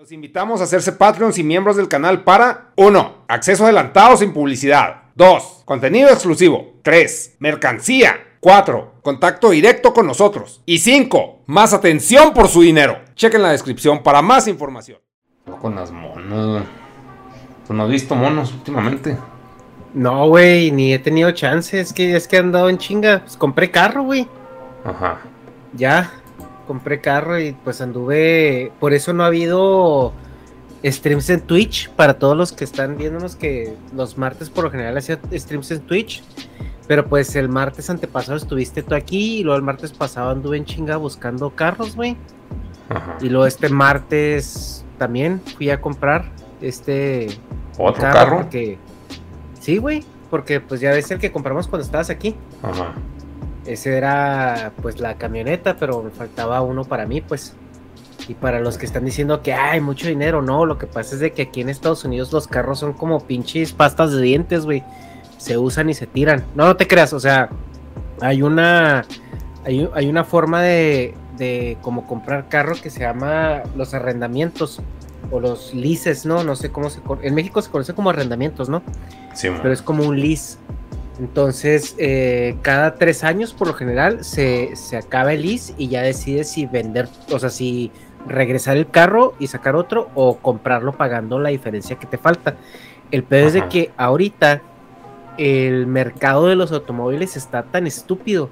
Los invitamos a hacerse Patreons y miembros del canal para 1. Acceso adelantado sin publicidad. 2. Contenido exclusivo. 3. Mercancía. 4. Contacto directo con nosotros. Y 5. Más atención por su dinero. Chequen la descripción para más información. Con las monos. ¿Tú no has visto monos últimamente? No, güey, ni he tenido chance. Es que, es que he andado en chinga. Pues compré carro, güey. Ajá. Ya, compré carro y pues anduve. Por eso no ha habido streams en Twitch. Para todos los que están viéndonos, que los martes por lo general hacía streams en Twitch. Pero pues el martes antepasado estuviste tú aquí y luego el martes pasado anduve en chinga buscando carros, güey. Y luego este martes también fui a comprar este ¿Otro carro? Porque... Sí, güey, porque pues ya ves el que compramos cuando estabas aquí. Ajá. Ese era pues la camioneta, pero me faltaba uno para mí, pues. Y para los que están diciendo que hay mucho dinero, no, lo que pasa es de que aquí en Estados Unidos los carros son como pinches pastas de dientes, güey. Se usan y se tiran. No, no te creas, o sea, hay una hay, hay una forma de, de como comprar carro que se llama los arrendamientos o los leases, ¿no? No sé cómo se en México se conoce como arrendamientos, ¿no? Sí, pero es como un lease. Entonces, eh, cada tres años, por lo general, se, se acaba el lease y ya decides si vender, o sea, si regresar el carro y sacar otro o comprarlo pagando la diferencia que te falta. El peor es de que ahorita el mercado de los automóviles está tan estúpido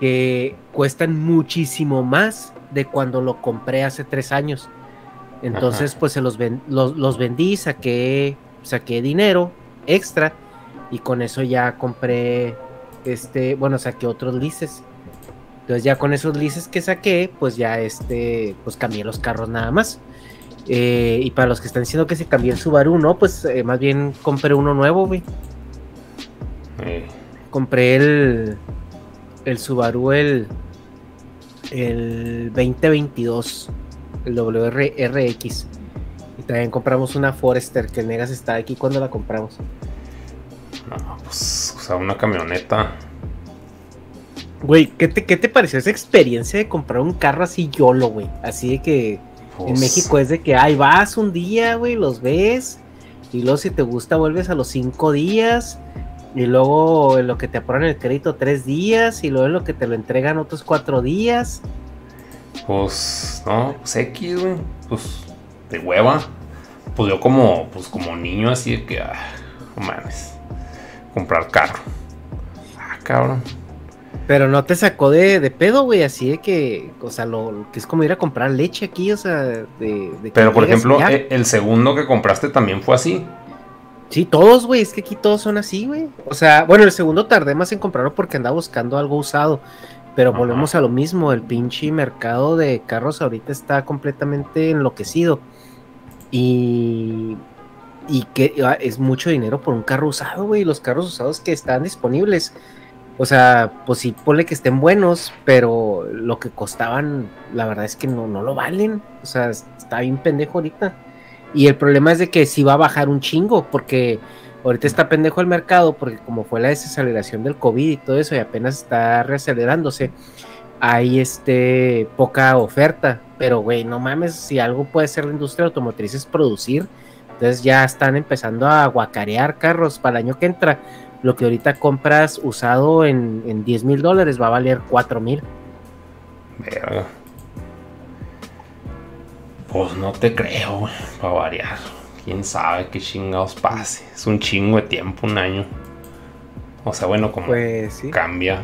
que cuestan muchísimo más de cuando lo compré hace tres años. Entonces, Ajá. pues se los, ven- los, los vendí, saqué, saqué dinero extra y con eso ya compré, este, bueno, saqué otros leases. Entonces ya con esos leases que saqué, pues ya este, pues cambié los carros nada más. Eh, y para los que están diciendo que se cambié el Subaru, no, pues eh, más bien compré uno nuevo, güey. Compré el, el Subaru, el, el 2022, el WRX. Y también compramos una Forester, que Negas está aquí cuando la compramos. No, pues, o sea, una camioneta. Güey, ¿qué te, ¿qué te pareció esa experiencia de comprar un carro así YOLO, güey? Así de que en pues, México es de que, ay, vas un día, güey, los ves, y luego si te gusta vuelves a los cinco días, y luego en lo que te apuran el crédito tres días, y luego en lo que te lo entregan otros cuatro días. Pues, no, pues X, güey. Pues, de hueva. Pues yo como, pues como niño así de que, ah, no mames. Comprar carro. Ah, cabrón. Pero no te sacó de, de pedo, güey, así de que, o sea, lo que es como ir a comprar leche aquí, o sea, de... Pero por ejemplo, ya. e- el segundo que compraste también fue así. Sí, todos, güey, es que aquí todos son así, güey. O sea, bueno, el segundo tardé más en comprarlo porque andaba buscando algo usado. Pero Ajá. volvemos a lo mismo, el pinche mercado de carros ahorita está completamente enloquecido. Y, y que ah, es mucho dinero por un carro usado, güey. Los carros usados que están disponibles. O sea, pues sí, ponle que estén buenos, pero lo que costaban, la verdad es que no, no lo valen. O sea, está bien pendejo ahorita. Y el problema es de que sí va a bajar un chingo, porque ahorita está pendejo el mercado, porque como fue la desaceleración del COVID y todo eso, y apenas está reacelerándose, hay este poca oferta. Pero, güey, no mames, si algo puede ser la industria automotriz es producir. Entonces ya están empezando a guacarear carros para el año que entra. Lo que ahorita compras usado en, en 10 mil dólares va a valer 4 mil. Verga. Pues no te creo, güey. Para variar. Quién sabe qué chingados pase. Es un chingo de tiempo, un año. O sea, bueno, como Pues sí. cambia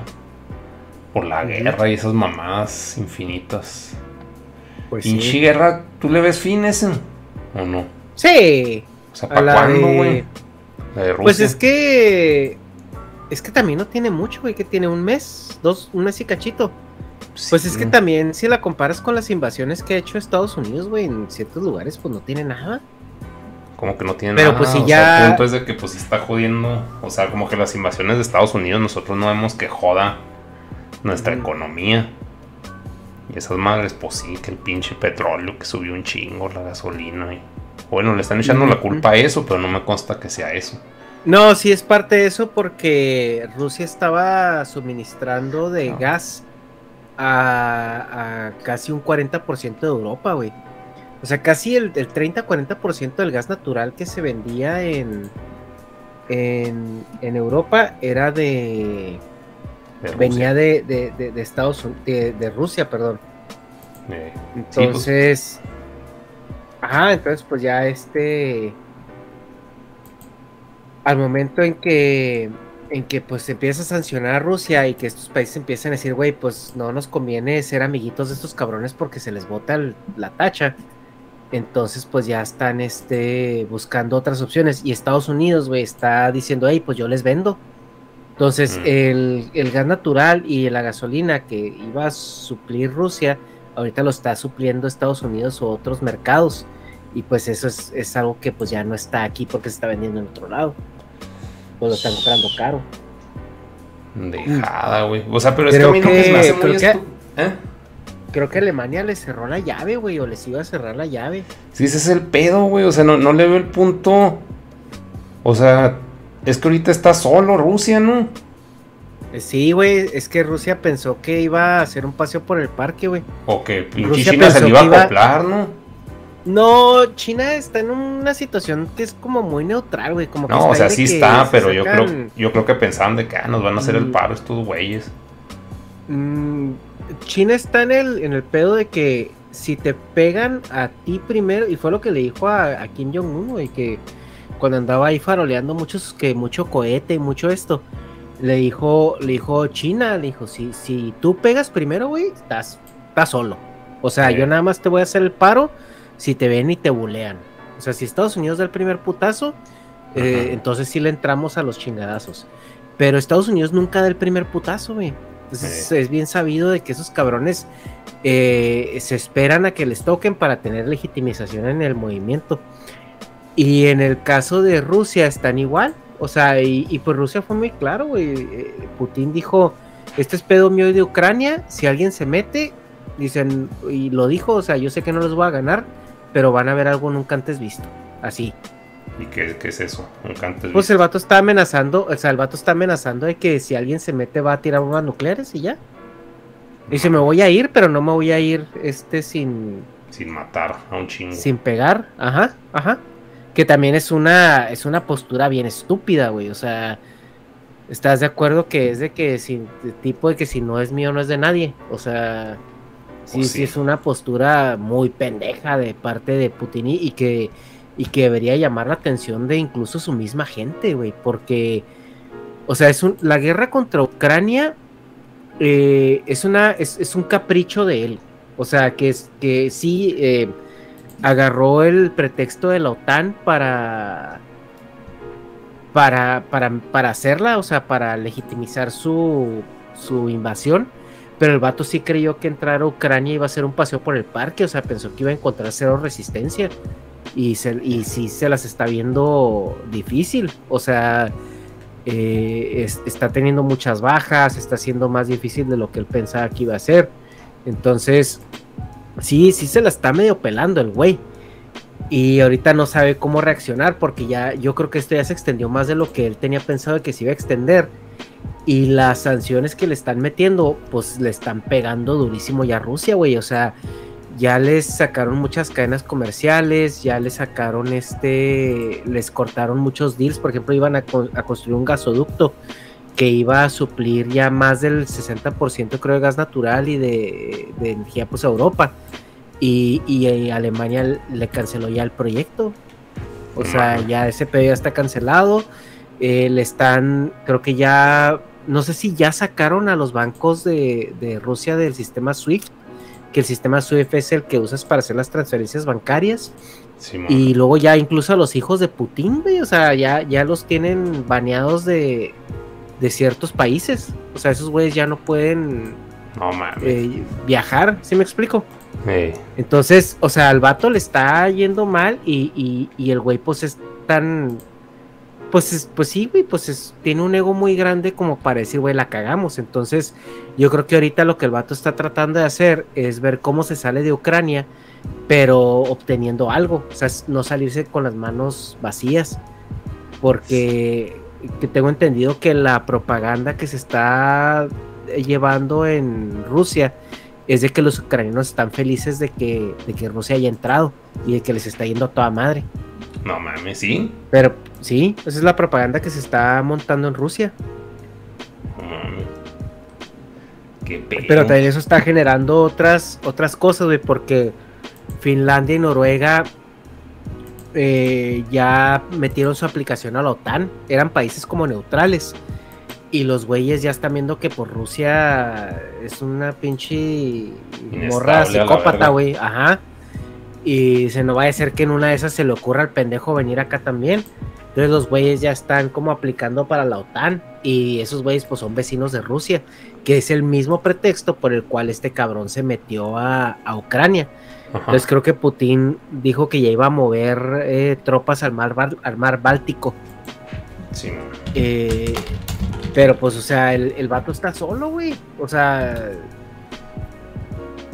por la guerra y esas mamadas infinitas. Pues Pinche sí. guerra, ¿tú le ves fines? eh? ¿O no? Sí. O sea, ¿para cuándo, güey? La de Pues es que. Es que también no tiene mucho, güey, que tiene un mes, dos, un mes y cachito. Pues es que también, si la comparas con las invasiones que ha hecho Estados Unidos, güey, en ciertos lugares, pues no tiene nada. Como que no tiene Pero, nada. pues, si sea, ya- el punto es de que pues sí está jodiendo. O sea, como que las invasiones de Estados Unidos nosotros no vemos que joda nuestra economía. Y esas madres, pues sí, que el pinche petróleo que subió un chingo, la gasolina. Y... Bueno, le están echando la culpa a eso, pero no me consta que sea eso. No, sí es parte de eso porque Rusia estaba suministrando de Ah. gas a, a casi un 40% de Europa, güey. O sea, casi el, 30-40% del gas natural que se vendía en, en, Europa era de... venía de, de, Estados Unidos, de, Rusia, perdón. Eh, pues. Ajá, entonces pues ya este... Al momento en que en que pues se empieza a sancionar a Rusia y que estos países empiezan a decir, güey, pues no nos conviene ser amiguitos de estos cabrones porque se les bota la tacha. Entonces pues ya están este, buscando otras opciones y Estados Unidos, güey, está diciendo, hey, pues yo les vendo. Entonces mm. el, el, gas natural y la gasolina que iba a suplir Rusia, ahorita lo está supliendo Estados Unidos o otros mercados. Y pues eso es, es algo que pues ya no está aquí porque se está vendiendo en otro lado pues lo están comprando caro. Dejada, güey. O sea, pero es que me hace muy ¿eh? Creo que Alemania le cerró la llave, güey, o les iba a cerrar la llave. Sí, ese es el pedo, güey. O sea, no, no le veo el punto. O sea, es que ahorita está solo Rusia, ¿no? Eh, sí, güey, es que Rusia pensó que iba a hacer un paseo por el parque, güey. O que China se le iba a acoplar, ¿no? No, China está en una situación que es como muy neutral, güey. Como no, o sea, sí está, pero yo creo, yo creo que pensaban de que ah, nos van a hacer el mm. paro estos güeyes. Mm, China está en el, en el pedo de que si te pegan a ti primero, y fue lo que le dijo a, Kim Jong-un, güey, que cuando andaba ahí faroleando muchos, que mucho cohete y mucho esto, le dijo, le dijo China, le dijo, si, si tú pegas primero, güey, estás, estás solo. O sea, yo nada más te voy a hacer el paro si te ven y te bulean. O sea, si Estados Unidos da el primer putazo, eh, entonces sí le entramos a los chingadazos. Pero Estados Unidos nunca da el primer putazo, güey. Entonces es bien sabido de que esos cabrones eh, se esperan a que les toquen para tener legitimización en el movimiento. Y en el caso de Rusia están igual. O sea, y, y pues Rusia fue muy claro, güey. Eh, Putin dijo, este es pedo mío de Ucrania, si alguien se mete, dicen, y lo dijo, o sea, yo sé que no los voy a ganar, pero van a ver algo nunca antes visto. Así. ¿Y qué, es eso? Nunca antes Pues el vato está amenazando, o sea, el vato está amenazando de que si alguien se mete va a tirar bombas nucleares y ya. Dice, me voy a ir, pero no me voy a ir este sin... Sin matar a un chingo. Sin pegar, ajá, ajá. Que también es una, es una postura bien estúpida, güey. O sea, ¿estás de acuerdo que es de que si, tipo de que si no es mío no es de nadie? O sea, Sí, sí, es una postura muy pendeja de parte de Putin y que, y que debería llamar la atención de incluso su misma gente, güey, porque, o sea, es un, la guerra contra Ucrania eh, es, una, es, un capricho de él, o sea, que, es, que sí eh, agarró el pretexto de la OTAN para, para, para, para hacerla, o sea, para legitimizar su, su invasión pero el vato sí creyó que entrar a Ucrania iba a ser un paseo por el parque, o sea, pensó que iba a encontrar cero resistencia. Y, se, y sí se las está viendo difícil, o sea, eh, está teniendo muchas bajas, está siendo más difícil de lo que él pensaba que iba a ser. Entonces, sí, sí se la está medio pelando el güey. Y ahorita no sabe cómo reaccionar porque ya yo creo que esto ya se extendió más de lo que él tenía pensado que se iba a extender y las sanciones que le están metiendo, pues le están pegando durísimo ya a Rusia, güey. O sea, ya les sacaron muchas cadenas comerciales, ya les sacaron este, les cortaron muchos deals. Por ejemplo, iban a, construir un gasoducto que iba a suplir ya más del 60% creo de gas natural y de, energía pues a Europa. Y, y, Alemania le canceló ya el proyecto. O sea, ya ese pedido ya está cancelado. Eh, le están, creo que ya no sé si ya sacaron a los bancos de, Rusia del sistema SWIFT, que el sistema SWIFT es el que usas para hacer las transferencias bancarias. y luego ya incluso a los hijos de Putin, o sea, ya, ya los tienen baneados de, ciertos países. O sea, esos güeyes ya no pueden eh, viajar, ¿sí me explico? Entonces, o sea, al vato le está yendo mal y, y el güey pues es tan pues, pues sí, güey, pues tiene un ego muy grande como para decir, güey, la cagamos. Entonces, yo creo que ahorita lo que el vato está tratando de hacer es ver cómo se sale de Ucrania, pero obteniendo algo, o sea, no salirse con las manos vacías, porque tengo entendido que la propaganda que se está llevando en Rusia es de que los ucranianos están felices de que, de que Rusia haya entrado y de que les está yendo a toda madre. No mames, sí. Pero sí, esa es la propaganda que se está montando en Rusia. Qué Pero también eso está generando otras, otras cosas, güey, porque Finlandia y Noruega eh, ya metieron su aplicación a la OTAN. Eran países como neutrales. Y los güeyes ya están viendo que por Rusia es una pinche morra psicópata, güey. Ajá. Y se no va a ser que en una de esas se le ocurra al pendejo venir acá también. Entonces los güeyes ya están como aplicando para la OTAN. Y esos güeyes pues son vecinos de Rusia. Que es el mismo pretexto por el cual este cabrón se metió a, Ucrania. Entonces creo que Putin dijo que ya iba a mover eh, tropas al mar, al mar Báltico. Sí. Eh, pero pues, o sea, el, el vato está solo, güey. O sea.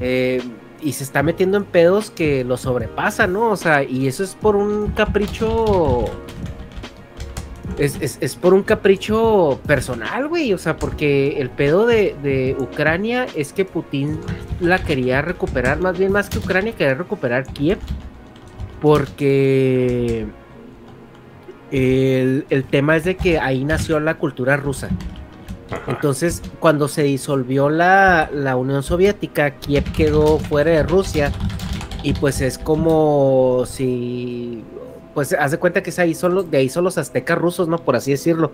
Eh, y se está metiendo en pedos que lo sobrepasan, ¿no? O sea, y eso es por un capricho. Es, por un capricho personal, güey. O sea, porque el pedo de, de, Ucrania es que Putin la quería recuperar, más bien más que Ucrania, quería recuperar Kiev. Porque el, tema es de que ahí nació la cultura rusa. Entonces, cuando se disolvió la, Unión Soviética, Kiev quedó fuera de Rusia. Y pues es como si. Pues hace cuenta que es ahí solo, de ahí son los aztecas rusos, ¿no? Por así decirlo.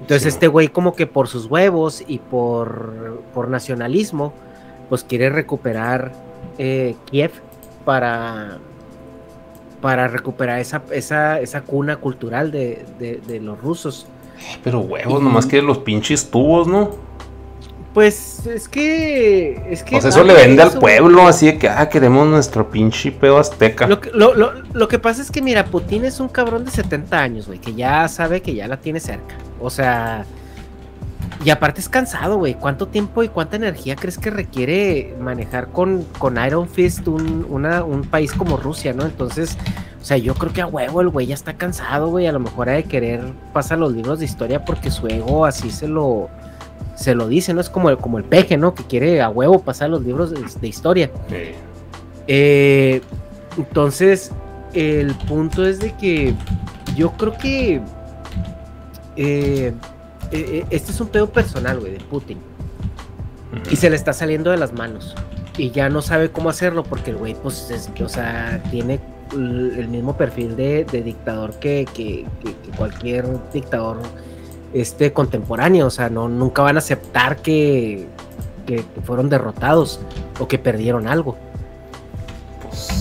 Entonces, este güey, como que por sus huevos y por, por nacionalismo, pues quiere recuperar eh, Kiev para, para recuperar esa, esa, esa cuna cultural de, los rusos. Pero huevos, nomás que los pinches tubos, ¿no? Pues es que. Es que pues eso le vende al pueblo, así de que, ah, queremos nuestro pinche pedo azteca. Lo que, lo, lo, lo que pasa es que, mira, Putin es un cabrón de 70 años, güey, que ya sabe que ya la tiene cerca. O sea, y aparte es cansado, güey. ¿Cuánto tiempo y cuánta energía crees que requiere manejar con, con Iron Fist un, un país como Rusia, no? Entonces, o sea, yo creo que a huevo el güey ya está cansado, güey. A lo mejor ha de querer pasar los libros de historia porque su ego así se lo, se lo dice, ¿no? Es como el, como el peje, ¿no? Que quiere a huevo pasar los libros de, historia. Eh, entonces, el punto es de que yo creo que... Eh, eh, eh, este es un pedo personal, güey, de Putin. Y se le está saliendo de las manos. Y ya no sabe cómo hacerlo porque el güey, pues, es, o sea, tiene el mismo perfil de, dictador que, cualquier dictador este contemporáneo. O sea, no, nunca van a aceptar que, que fueron derrotados o que perdieron algo.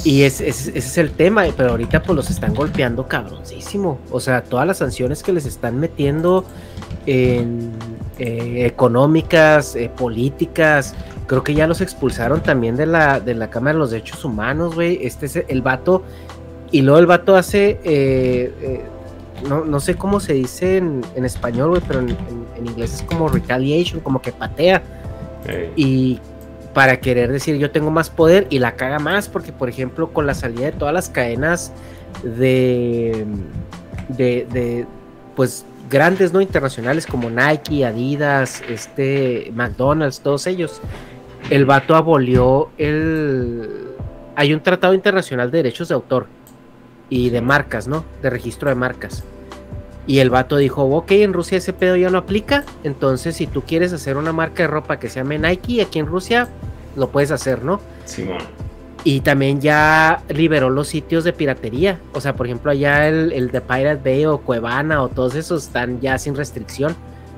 Y ese es el tema, pero ahorita pues los están golpeando cabroncísimo. O sea, todas las sanciones que les están metiendo en, eh, económicas, eh, políticas. Creo que ya los expulsaron también de la, de la Cámara de los Derechos Humanos, güey. Este es el vato. Y luego el vato hace. Eh, no, sé cómo se dice en, español, güey, pero en, inglés es como retaliation, como que patea. Y para querer decir yo tengo más poder y la caga más, porque por ejemplo, con la salida de todas las cadenas de. de, de pues grandes no internacionales como Nike, Adidas, este McDonald's, todos ellos. El vato abolió el hay un tratado internacional de derechos de autor y de marcas, ¿no? De registro de marcas. Y el vato dijo, ok, en Rusia ese pedo ya no aplica, entonces si tú quieres hacer una marca de ropa que se llame Nike aquí en Rusia, lo puedes hacer, ¿no? Sí, y también ya liberó los sitios de piratería. O sea, por ejemplo, allá el, de Pirate Bay o Cuevana o todos esos están ya sin restricción.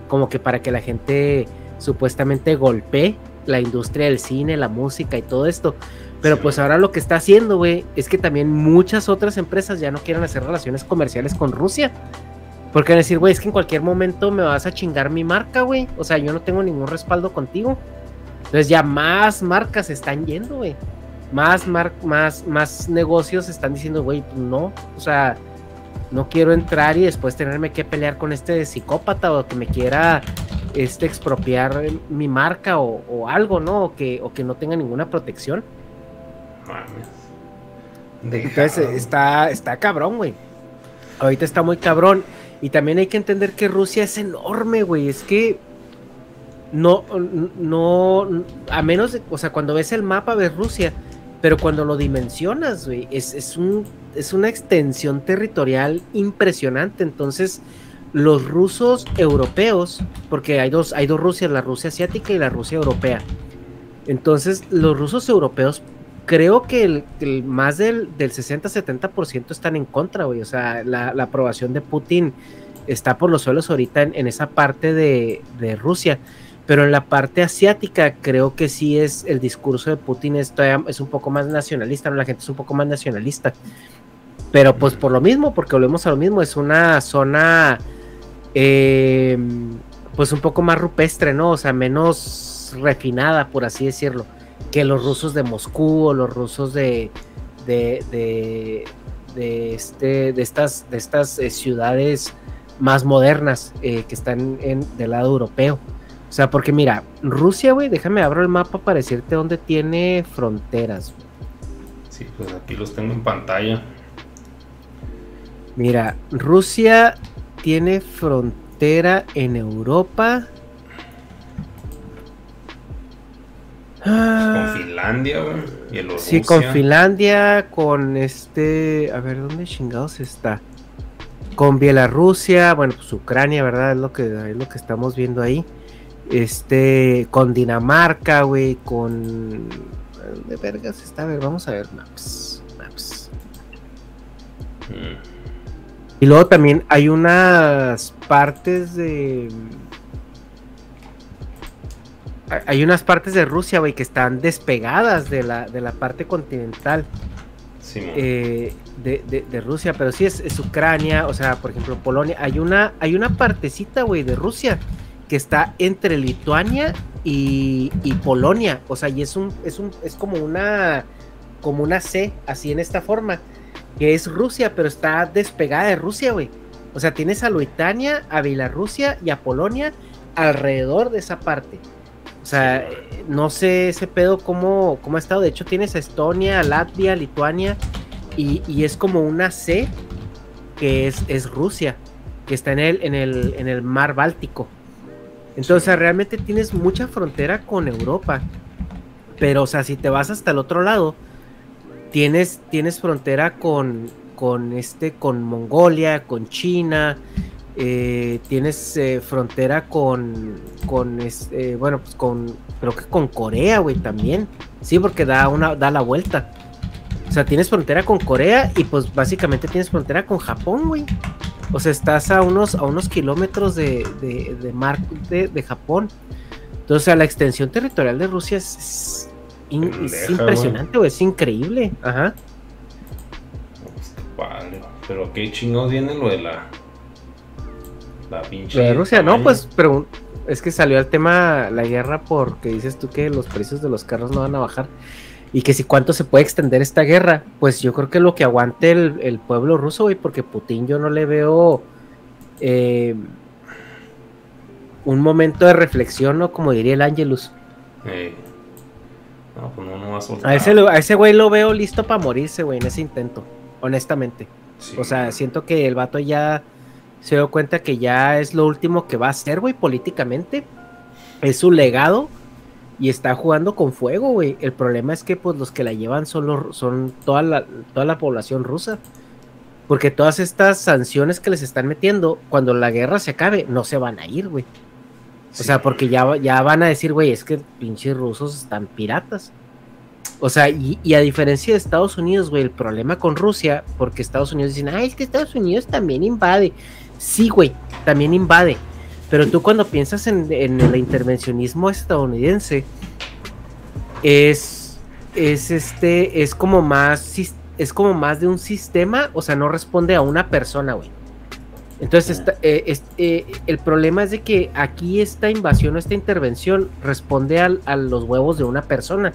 Como que para que la gente supuestamente golpee la industria del cine, la música y todo esto. Pero pues ahora lo que está haciendo, güey, es que también muchas otras empresas ya no quieren hacer relaciones comerciales con Rusia. Porque van a decir, güey, es que en cualquier momento me vas a chingar mi marca, güey. O sea, yo no tengo ningún respaldo contigo. Entonces ya más marcas están yendo, güey más, más, más negocios están diciendo, güey, pues no, o sea, no quiero entrar y después tenerme que pelear con este psicópata o que me quiera este, expropiar mi marca o, algo, ¿no? O que, o que no tenga ninguna protección. Entonces está, está cabrón, güey. Ahorita está muy cabrón. Y también hay que entender que Rusia es enorme, güey. Es que no, no, a menos, de, o sea, cuando ves el mapa ves Rusia, pero cuando lo dimensionas, güey, es, es, un, es una extensión territorial impresionante. Entonces, los rusos europeos, porque hay dos, hay dos Rusias, la Rusia asiática y la Rusia europea. Entonces, los rusos europeos, creo que el, más del, del 60-70% están en contra, güey. O sea, la, aprobación de Putin está por los suelos ahorita en, esa parte de, de, Rusia. Pero en la parte asiática, creo que sí es el discurso de Putin es, es un poco más nacionalista, ¿no? La gente es un poco más nacionalista. Pero pues por lo mismo, porque volvemos a lo mismo, es una zona eh, pues un poco más rupestre, ¿no? O sea, menos refinada, por así decirlo, que los rusos de Moscú o los rusos de, de, de, este, de estas, de estas eh, ciudades más modernas eh, que están en, del lado europeo. O sea, porque mira, Rusia, güey, déjame abro el mapa para decirte dónde tiene fronteras. Sí, pues aquí los tengo en pantalla. Mira, Rusia tiene frontera en Europa. Con ah. Finlandia, güey. Sí, con Finlandia, con este. A ver, ¿dónde chingados está? Con Bielorrusia, bueno, pues Ucrania, ¿verdad? Es lo que, es lo que estamos viendo ahí. Este, con Dinamarca, güey, con. ¿Dónde vergas está? A ver, vamos a ver maps. Maps. Mm. Y luego también hay unas partes de. Hay unas partes de Rusia, güey, que están despegadas de la, de la parte continental sí, eh, de, de, Rusia, pero sí es, es, Ucrania, o sea, por ejemplo, Polonia. Hay una, hay una partecita, güey, de Rusia que está entre Lituania y, y, Polonia, o sea, y es un, es un, es como una, como una C, así en esta forma que es Rusia, pero está despegada de Rusia, güey. O sea, tienes a Luitania, a Bielorrusia y a Polonia alrededor de esa parte. O sea, no sé ese pedo cómo, cómo ha estado. De hecho, tienes a Estonia, Latvia, Lituania y, es como una C que es, Rusia, que está en el, en, el, en el mar Báltico. Entonces, realmente tienes mucha frontera con Europa. Pero, o sea, si te vas hasta el otro lado, tienes, tienes frontera con, con, este, con Mongolia, con China, eh, tienes eh, frontera con, con este, bueno, pues con, creo que con Corea, güey, también. Sí, porque da, una, da la vuelta. O sea, tienes frontera con Corea y pues básicamente tienes frontera con Japón, güey. O sea, estás a unos, a unos kilómetros de, de, mar de, de Japón. Entonces, la extensión territorial de Rusia es, es impresionante, güey, es increíble. Ajá. Vale, pero qué chingados viene lo de la. La pinche. de Rusia, no, pues, pero es que salió el tema la guerra porque dices tú que los precios de los carros no van a bajar. Y que si cuánto se puede extender esta guerra, pues yo creo que lo que aguante el, pueblo ruso, güey, porque Putin yo no le veo eh, un momento de reflexión, ¿no? Como diría el Angelus. Eh, pues a ese, a ese güey lo veo listo para morirse, güey, en ese intento, honestamente. o sea, siento que el vato ya se dio cuenta que ya es lo último que va a hacer, güey, políticamente. Es su legado y está jugando con fuego, güey. El problema es que pues los que la llevan son, son toda, la, toda la población rusa. Porque todas estas sanciones que les están metiendo, cuando la guerra se acabe, no se van a ir, güey. O sea, porque ya, ya van a decir, güey, es que pinches rusos están piratas. O sea, y, a diferencia de Estados Unidos, güey, el problema con Rusia, porque Estados Unidos dicen, ay, es que Estados Unidos también invade. Sí, güey, también invade. Pero tú cuando piensas en, el intervencionismo estadounidense, es, es este, es como más, es como más de un sistema, o sea, no responde a una persona, güey. Entonces, eh, eh, el problema es de que aquí esta invasión o esta intervención responde a los huevos de una persona.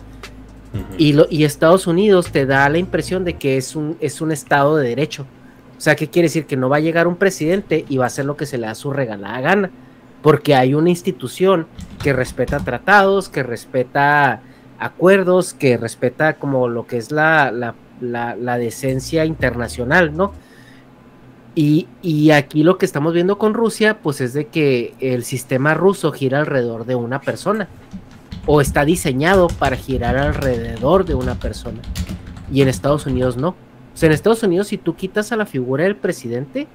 y, lo, y, Estados Unidos te da la impresión de que es un, es un Estado de derecho. O sea, ¿qué quiere decir? Que no va a llegar un presidente y va a hacer lo que se le da su regalada gana. Porque hay una institución que respeta tratados, que respeta acuerdos, que respeta como lo que es la, la, la, la decencia internacional, ¿no? Y, y, aquí lo que estamos viendo con Rusia, pues es de que el sistema ruso gira alrededor de una persona. O está diseñado para girar alrededor de una persona. Y en Estados Unidos no. O sea, en Estados Unidos, si tú quitas a la figura del presidente,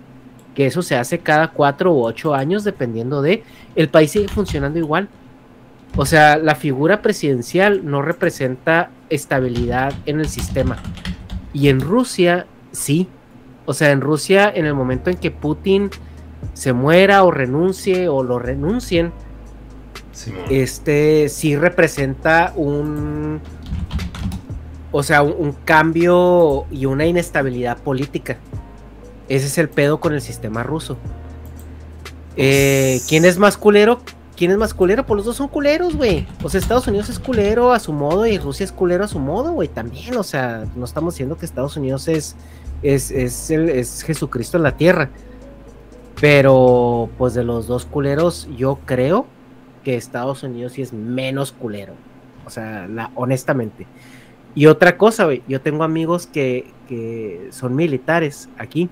que eso se hace cada cuatro u ocho años, dependiendo de, el país sigue funcionando igual. O sea, la figura presidencial no representa estabilidad en el sistema. Y en Rusia, sí. O sea, en Rusia, en el momento en que Putin se muera o renuncie o lo renuncien, este sí representa un. O sea, un, cambio y una inestabilidad política. Ese es el pedo con el sistema ruso. Eh, ¿Quién es más culero? ¿Quién es más culero? Pues los dos son culeros, güey. O sea, Estados Unidos es culero a su modo y Rusia es culero a su modo, güey, también. O sea, no estamos diciendo que Estados Unidos es, es, es, es Jesucristo en la tierra. Pero, pues de los dos culeros, yo creo que Estados Unidos sí es menos culero. O sea, honestamente. Y otra cosa, güey, yo tengo amigos que, que son militares aquí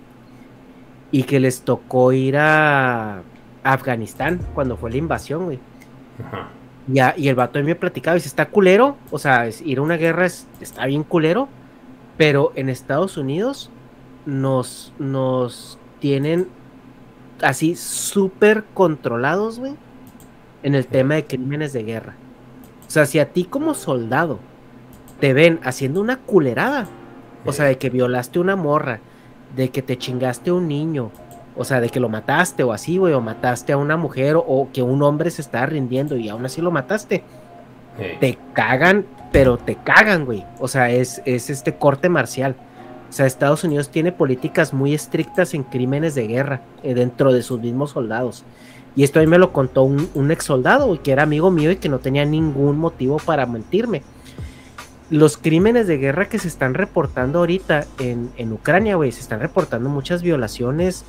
y que les tocó ir a Afganistán cuando fue la invasión, güey. y el vato me platicaba, dice, está culero, o sea, ir a una guerra está bien culero, pero en Estados Unidos nos, nos tienen así súper controlados, güey, en el tema de crímenes de guerra. O sea, si a ti como soldado te ven haciendo una culerada, o sea, de que violaste una morra, de que te chingaste a un niño, o sea, de que lo mataste o así, güey, o mataste a una mujer o, que un hombre se está rindiendo y aún así lo mataste. Te cagan, pero te cagan, güey. O sea, es, es este corte marcial. O sea, Estados Unidos tiene políticas muy estrictas en crímenes de guerra eh, dentro de sus mismos soldados. Y esto a mí me lo contó un, un ex soldado, que era amigo mío y que no tenía ningún motivo para mentirme los crímenes de guerra que se están reportando ahorita en, en Ucrania, güey, se están reportando muchas violaciones,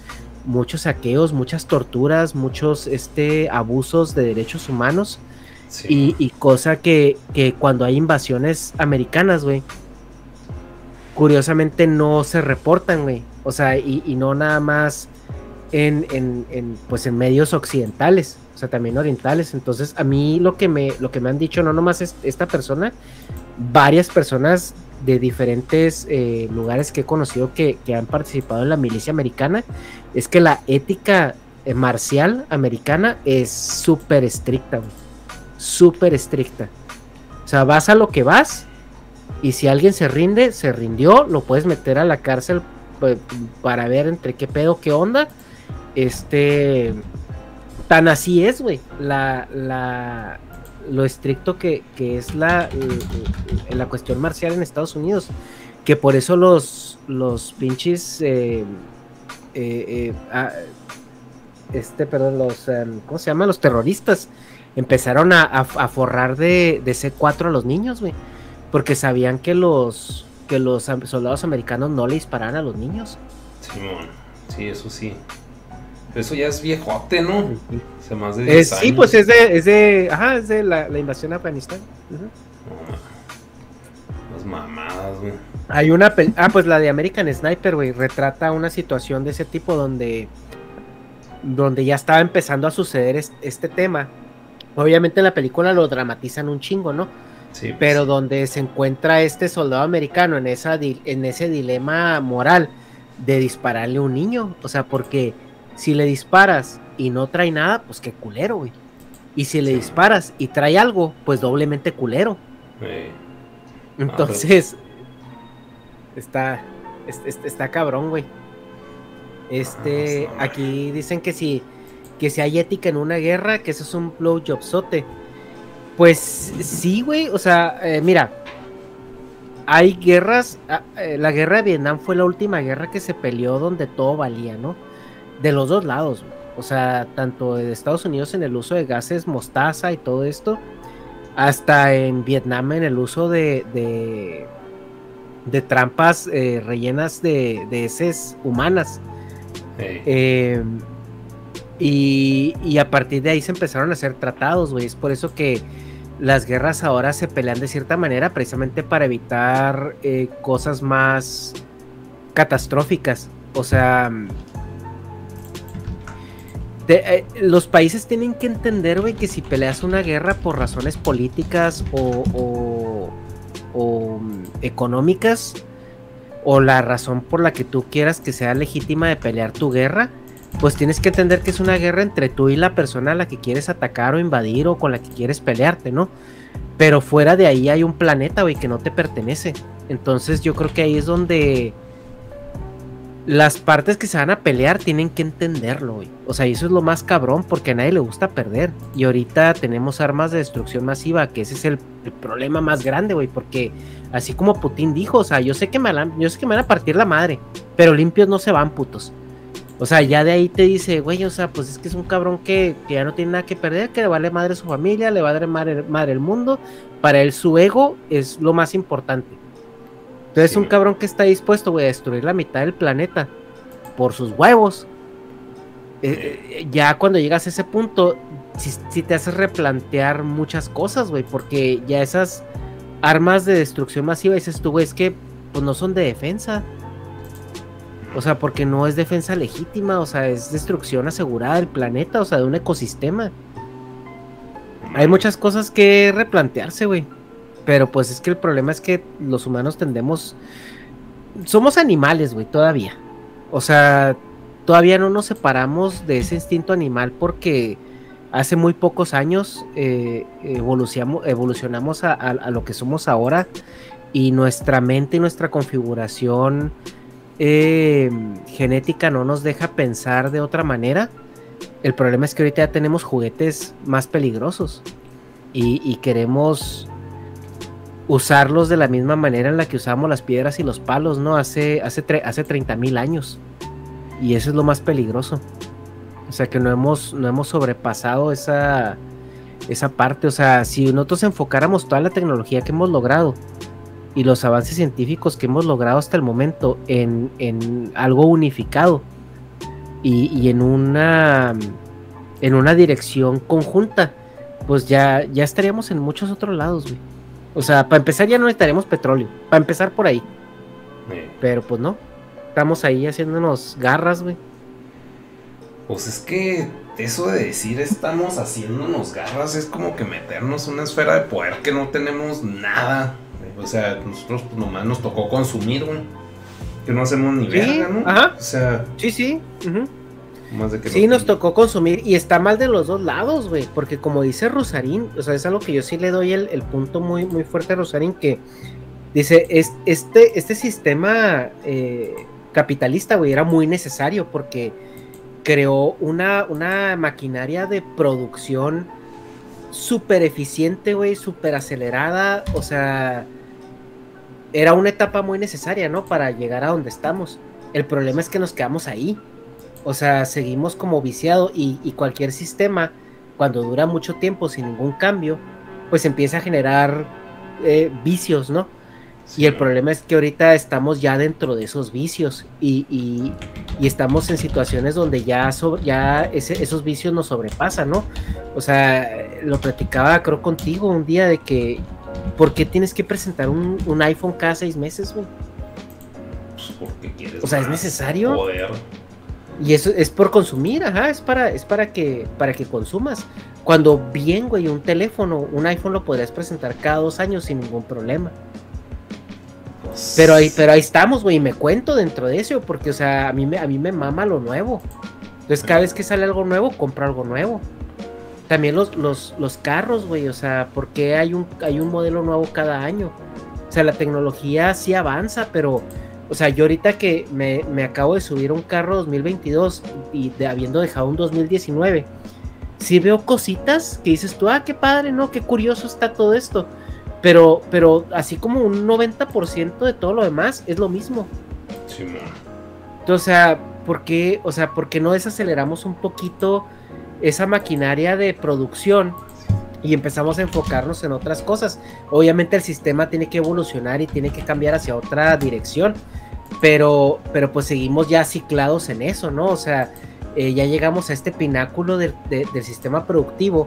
muchos saqueos, muchas torturas, muchos este, abusos de derechos humanos. Y, cosa que, cuando hay invasiones americanas, güey, curiosamente no se reportan, güey. O sea, y, no nada más en, en, pues en medios occidentales, o sea, también orientales. Entonces, a mí lo que me, lo que me han dicho, no nomás es esta persona, varias personas de diferentes eh, lugares que he conocido que, han participado en la milicia americana es que la ética eh, marcial americana es súper estricta, súper estricta. O sea, vas a lo que vas y si alguien se rinde, se rindió, lo puedes meter a la cárcel pues, para ver entre qué pedo, qué onda. Este, tan así es, güey. La, la, lo estricto que, es la, la cuestión marcial en Estados Unidos. Que por eso los, los pinches. Eh, eh, eh, este, perdón, los. Em, ¿Cómo se llama? Los terroristas empezaron a, forrar de, de, C4 a los niños, güey. Porque sabían que los, que los soldados americanos no le dispararan a los niños. Sí, sí, eso sí. Eso ya es viejote, ¿no? más de Sí, pues es de, es de, ajá, es de la, invasión a Afganistán. Las mamadas, güey. Hay una, ah, pues la de American Sniper, güey, retrata una situación de ese tipo donde, donde ya estaba empezando a suceder este, tema. Obviamente en la película lo dramatizan un chingo, ¿no? Sí, pues Pero donde se encuentra este soldado americano en, esa, en ese dilema moral de dispararle a un niño. O sea, porque si le disparas y no trae nada, pues qué culero, güey. Y si le disparas y trae algo, pues doblemente culero. Entonces, está, está, cabrón, güey. Este, aquí dicen que si, que si hay ética en una guerra, que eso es un blowjobsote. Pues sí, güey, o sea, eh, mira, hay guerras, ah, eh, la guerra de Vietnam fue la última guerra que se peleó donde todo valía, ¿no? De los dos lados, güey. O sea, tanto en Estados Unidos en el uso de gases mostaza y todo esto, hasta en Vietnam en el uso de, de, trampas eh, rellenas de, de heces humanas. Em, y, a partir de ahí se empezaron a hacer tratados, güey. Es por eso que las guerras ahora se pelean de cierta manera, precisamente para evitar eh, cosas más catastróficas. O sea, eh, los países tienen que entender, güey, que si peleas una guerra por razones políticas o, o, mm, económicas, o la razón por la que tú quieras que sea legítima de pelear tu guerra, pues tienes que entender que es una guerra entre tú y la persona a la que quieres atacar o invadir o con la que quieres pelearte, ¿no? Pero fuera de ahí hay un planeta, güey, que no te pertenece. Entonces yo creo que ahí es donde las partes que se van a pelear tienen que entenderlo, güey. O sea, eso es lo más cabrón porque a nadie le gusta perder. Y ahorita tenemos armas de destrucción masiva, que ese es el, problema más grande, güey. Porque así como Putin dijo, o sea, yo sé, que me van, yo sé que me van a partir la madre, pero limpios no se van, putos. O sea, ya de ahí te dice, güey, o sea, pues es que es un cabrón que, ya no tiene nada que perder, que le vale madre su familia, le vale madre, madre el mundo. Para él su ego es lo más importante. Entonces es un cabrón que está dispuesto, güey, a destruir la mitad del planeta por sus huevos. Eh, eh, ya cuando llegas a ese punto, si, te haces replantear muchas cosas, güey, porque ya esas armas de destrucción masiva, dices tú, güey, es que pues no son de defensa. O sea, porque no es defensa legítima, o sea, es destrucción asegurada del planeta, o sea, de un ecosistema. Hay muchas cosas que replantearse, güey. Pero pues es que el problema es que los humanos tendemos... Somos animales, güey, todavía. O sea, todavía no nos separamos de ese instinto animal porque hace muy pocos años eh, evolucionamos, a, lo que somos ahora y nuestra mente y nuestra configuración eh, genética no nos deja pensar de otra manera. El problema es que ahorita ya tenemos juguetes más peligrosos y queremos usarlos de la misma manera en la que usamos las piedras y los palos, ¿no? Hace, hace, hace 30 mil años. Y eso es lo más peligroso. O sea que no hemos, no hemos sobrepasado esa, esa parte. O sea, si nosotros enfocáramos toda la tecnología que hemos logrado y los avances científicos que hemos logrado hasta el momento en, en algo unificado y, y, en una en una dirección conjunta, pues ya, ya estaríamos en muchos otros lados, güey. O sea, para empezar ya no necesitaremos petróleo. Para empezar por ahí. Pero pues no. Estamos ahí haciéndonos garras, güey. Pues es que eso de decir estamos haciéndonos garras es como que meternos una esfera de poder que no tenemos nada. O sea, nosotros pues, nomás nos tocó consumir, güey. Que no hacemos ni verga, ¿no? Ajá. O sea. Sí, sí. sí, nos tocó consumir y está mal de los dos lados, güey, porque como dice Rosarín, o sea, es algo que yo sí le doy el, punto muy, muy fuerte a Rosarín, que dice, es, este, este sistema eh, capitalista, güey, era muy necesario porque creó una, una maquinaria de producción súper eficiente, güey, súper acelerada, o sea, era una etapa muy necesaria, ¿no? Para llegar a donde estamos. El problema es que nos quedamos ahí o sea, seguimos como viciado y, cualquier sistema, cuando dura mucho tiempo sin ningún cambio, pues empieza a generar eh, vicios, ¿no? Y el problema es que ahorita estamos ya dentro de esos vicios y, estamos en situaciones donde ya, ya esos vicios nos sobrepasan, ¿no? O sea, lo platicaba creo contigo un día de que, ¿por qué tienes que presentar un, iPhone cada seis meses, güey? Pues porque quieres. O sea, ¿es necesario? Poder. Y eso es por consumir, ajá, es para, es para que, para que consumas. Cuando bien, güey, un teléfono, un iPhone lo podrías presentar cada dos años sin ningún problema. Pero ahí, pero ahí estamos, güey, y me cuento dentro de eso, porque, o sea, a mí, me, a mí me mama lo nuevo. Entonces, cada vez que sale algo nuevo, compro algo nuevo. También los, los, los carros, güey, o sea, porque hay un, hay un modelo nuevo cada año. O sea, la tecnología sí avanza, pero o sea, yo ahorita que me, acabo de subir un carro 2022 y de, habiendo dejado un 2019, sí veo cositas que dices tú, ah, qué padre, ¿no? Qué curioso está todo esto. Pero, pero así como un 90% de todo lo demás es lo mismo. Sí, man. Entonces, o sea, ¿por qué, o sea, ¿por qué no desaceleramos un poquito esa maquinaria de producción y empezamos a enfocarnos en otras cosas. Obviamente el sistema tiene que evolucionar y tiene que cambiar hacia otra dirección, pero, pero pues seguimos ya ciclados en eso, ¿no? O sea, eh, ya llegamos a este pináculo del sistema productivo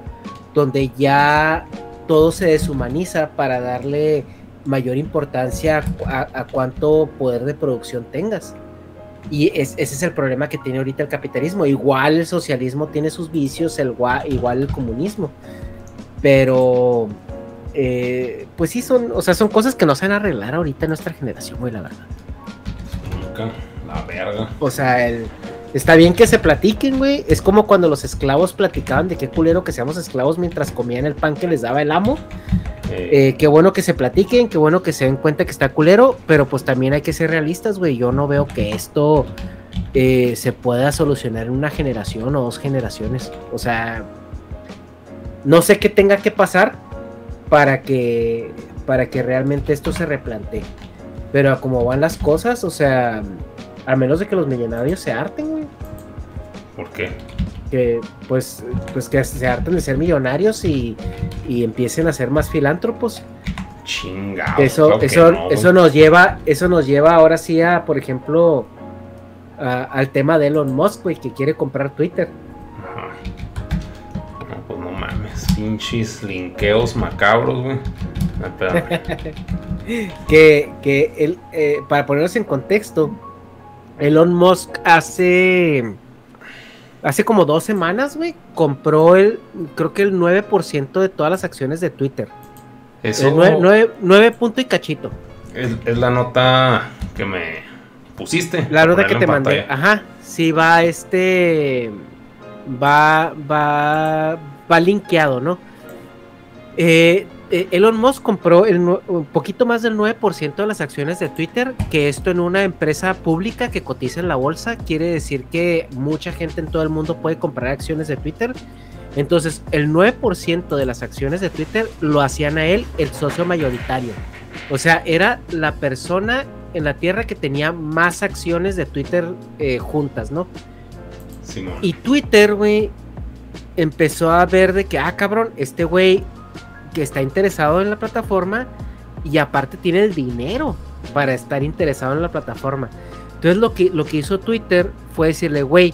donde ya todo se deshumaniza para darle mayor importancia a, a, cuánto poder de producción tengas. Y ese es el problema que tiene ahorita el capitalismo. Igual el socialismo tiene sus vicios, el, igual el comunismo. Pero, eh, pues sí, son, o sea, son cosas que no se van a arreglar ahorita en nuestra generación, güey, la verdad. Nunca, la verga. O sea, el, está bien que se platiquen, güey. Es como cuando los esclavos platicaban de qué culero que seamos esclavos mientras comían el pan que les daba el amo. Eh, qué bueno que se platiquen, qué bueno que se den cuenta que está culero, pero pues también hay que ser realistas, güey. Yo no veo que esto eh, se pueda solucionar en una generación o dos generaciones. O sea, no sé qué tenga que pasar para que, para que realmente esto se replantee. Pero como van las cosas, o sea, a menos de que los millonarios se harten, güey. ¿Por qué? que pues, pues que se harten de ser millonarios y, empiecen a ser más filántropos. Chingado. Eso, eso, eso nos lleva, eso nos lleva ahora sí a, por ejemplo, al tema de Elon Musk, güey, que quiere comprar Twitter. Ajá. No, pues no mames, pinches linkeos macabros, güey. que, que él, eh, para ponernos en contexto, Elon Musk hace hace como dos semanas, güey, compró el, creo que el 9% de todas las acciones de Twitter. Eso. 9, punto y cachito. Es, la nota que me pusiste. La nota que te mandé. Ajá. Sí, va este. Va, va, va linkeado, ¿no? Eh, Elon Musk compró el, un poquito más del 9% de las acciones de Twitter, que esto en una empresa pública que cotiza en la bolsa quiere decir que mucha gente en todo el mundo puede comprar acciones de Twitter. Entonces, el 9% de las acciones de Twitter lo hacían a él el socio mayoritario. O sea, era la persona en la Tierra que tenía más acciones de Twitter eh, juntas, ¿no? y Twitter, güey, empezó a ver de que, ah, cabrón, este güey que está interesado en la plataforma y aparte tiene el dinero para estar interesado en la plataforma. Entonces lo que, lo que hizo Twitter fue decirle, güey,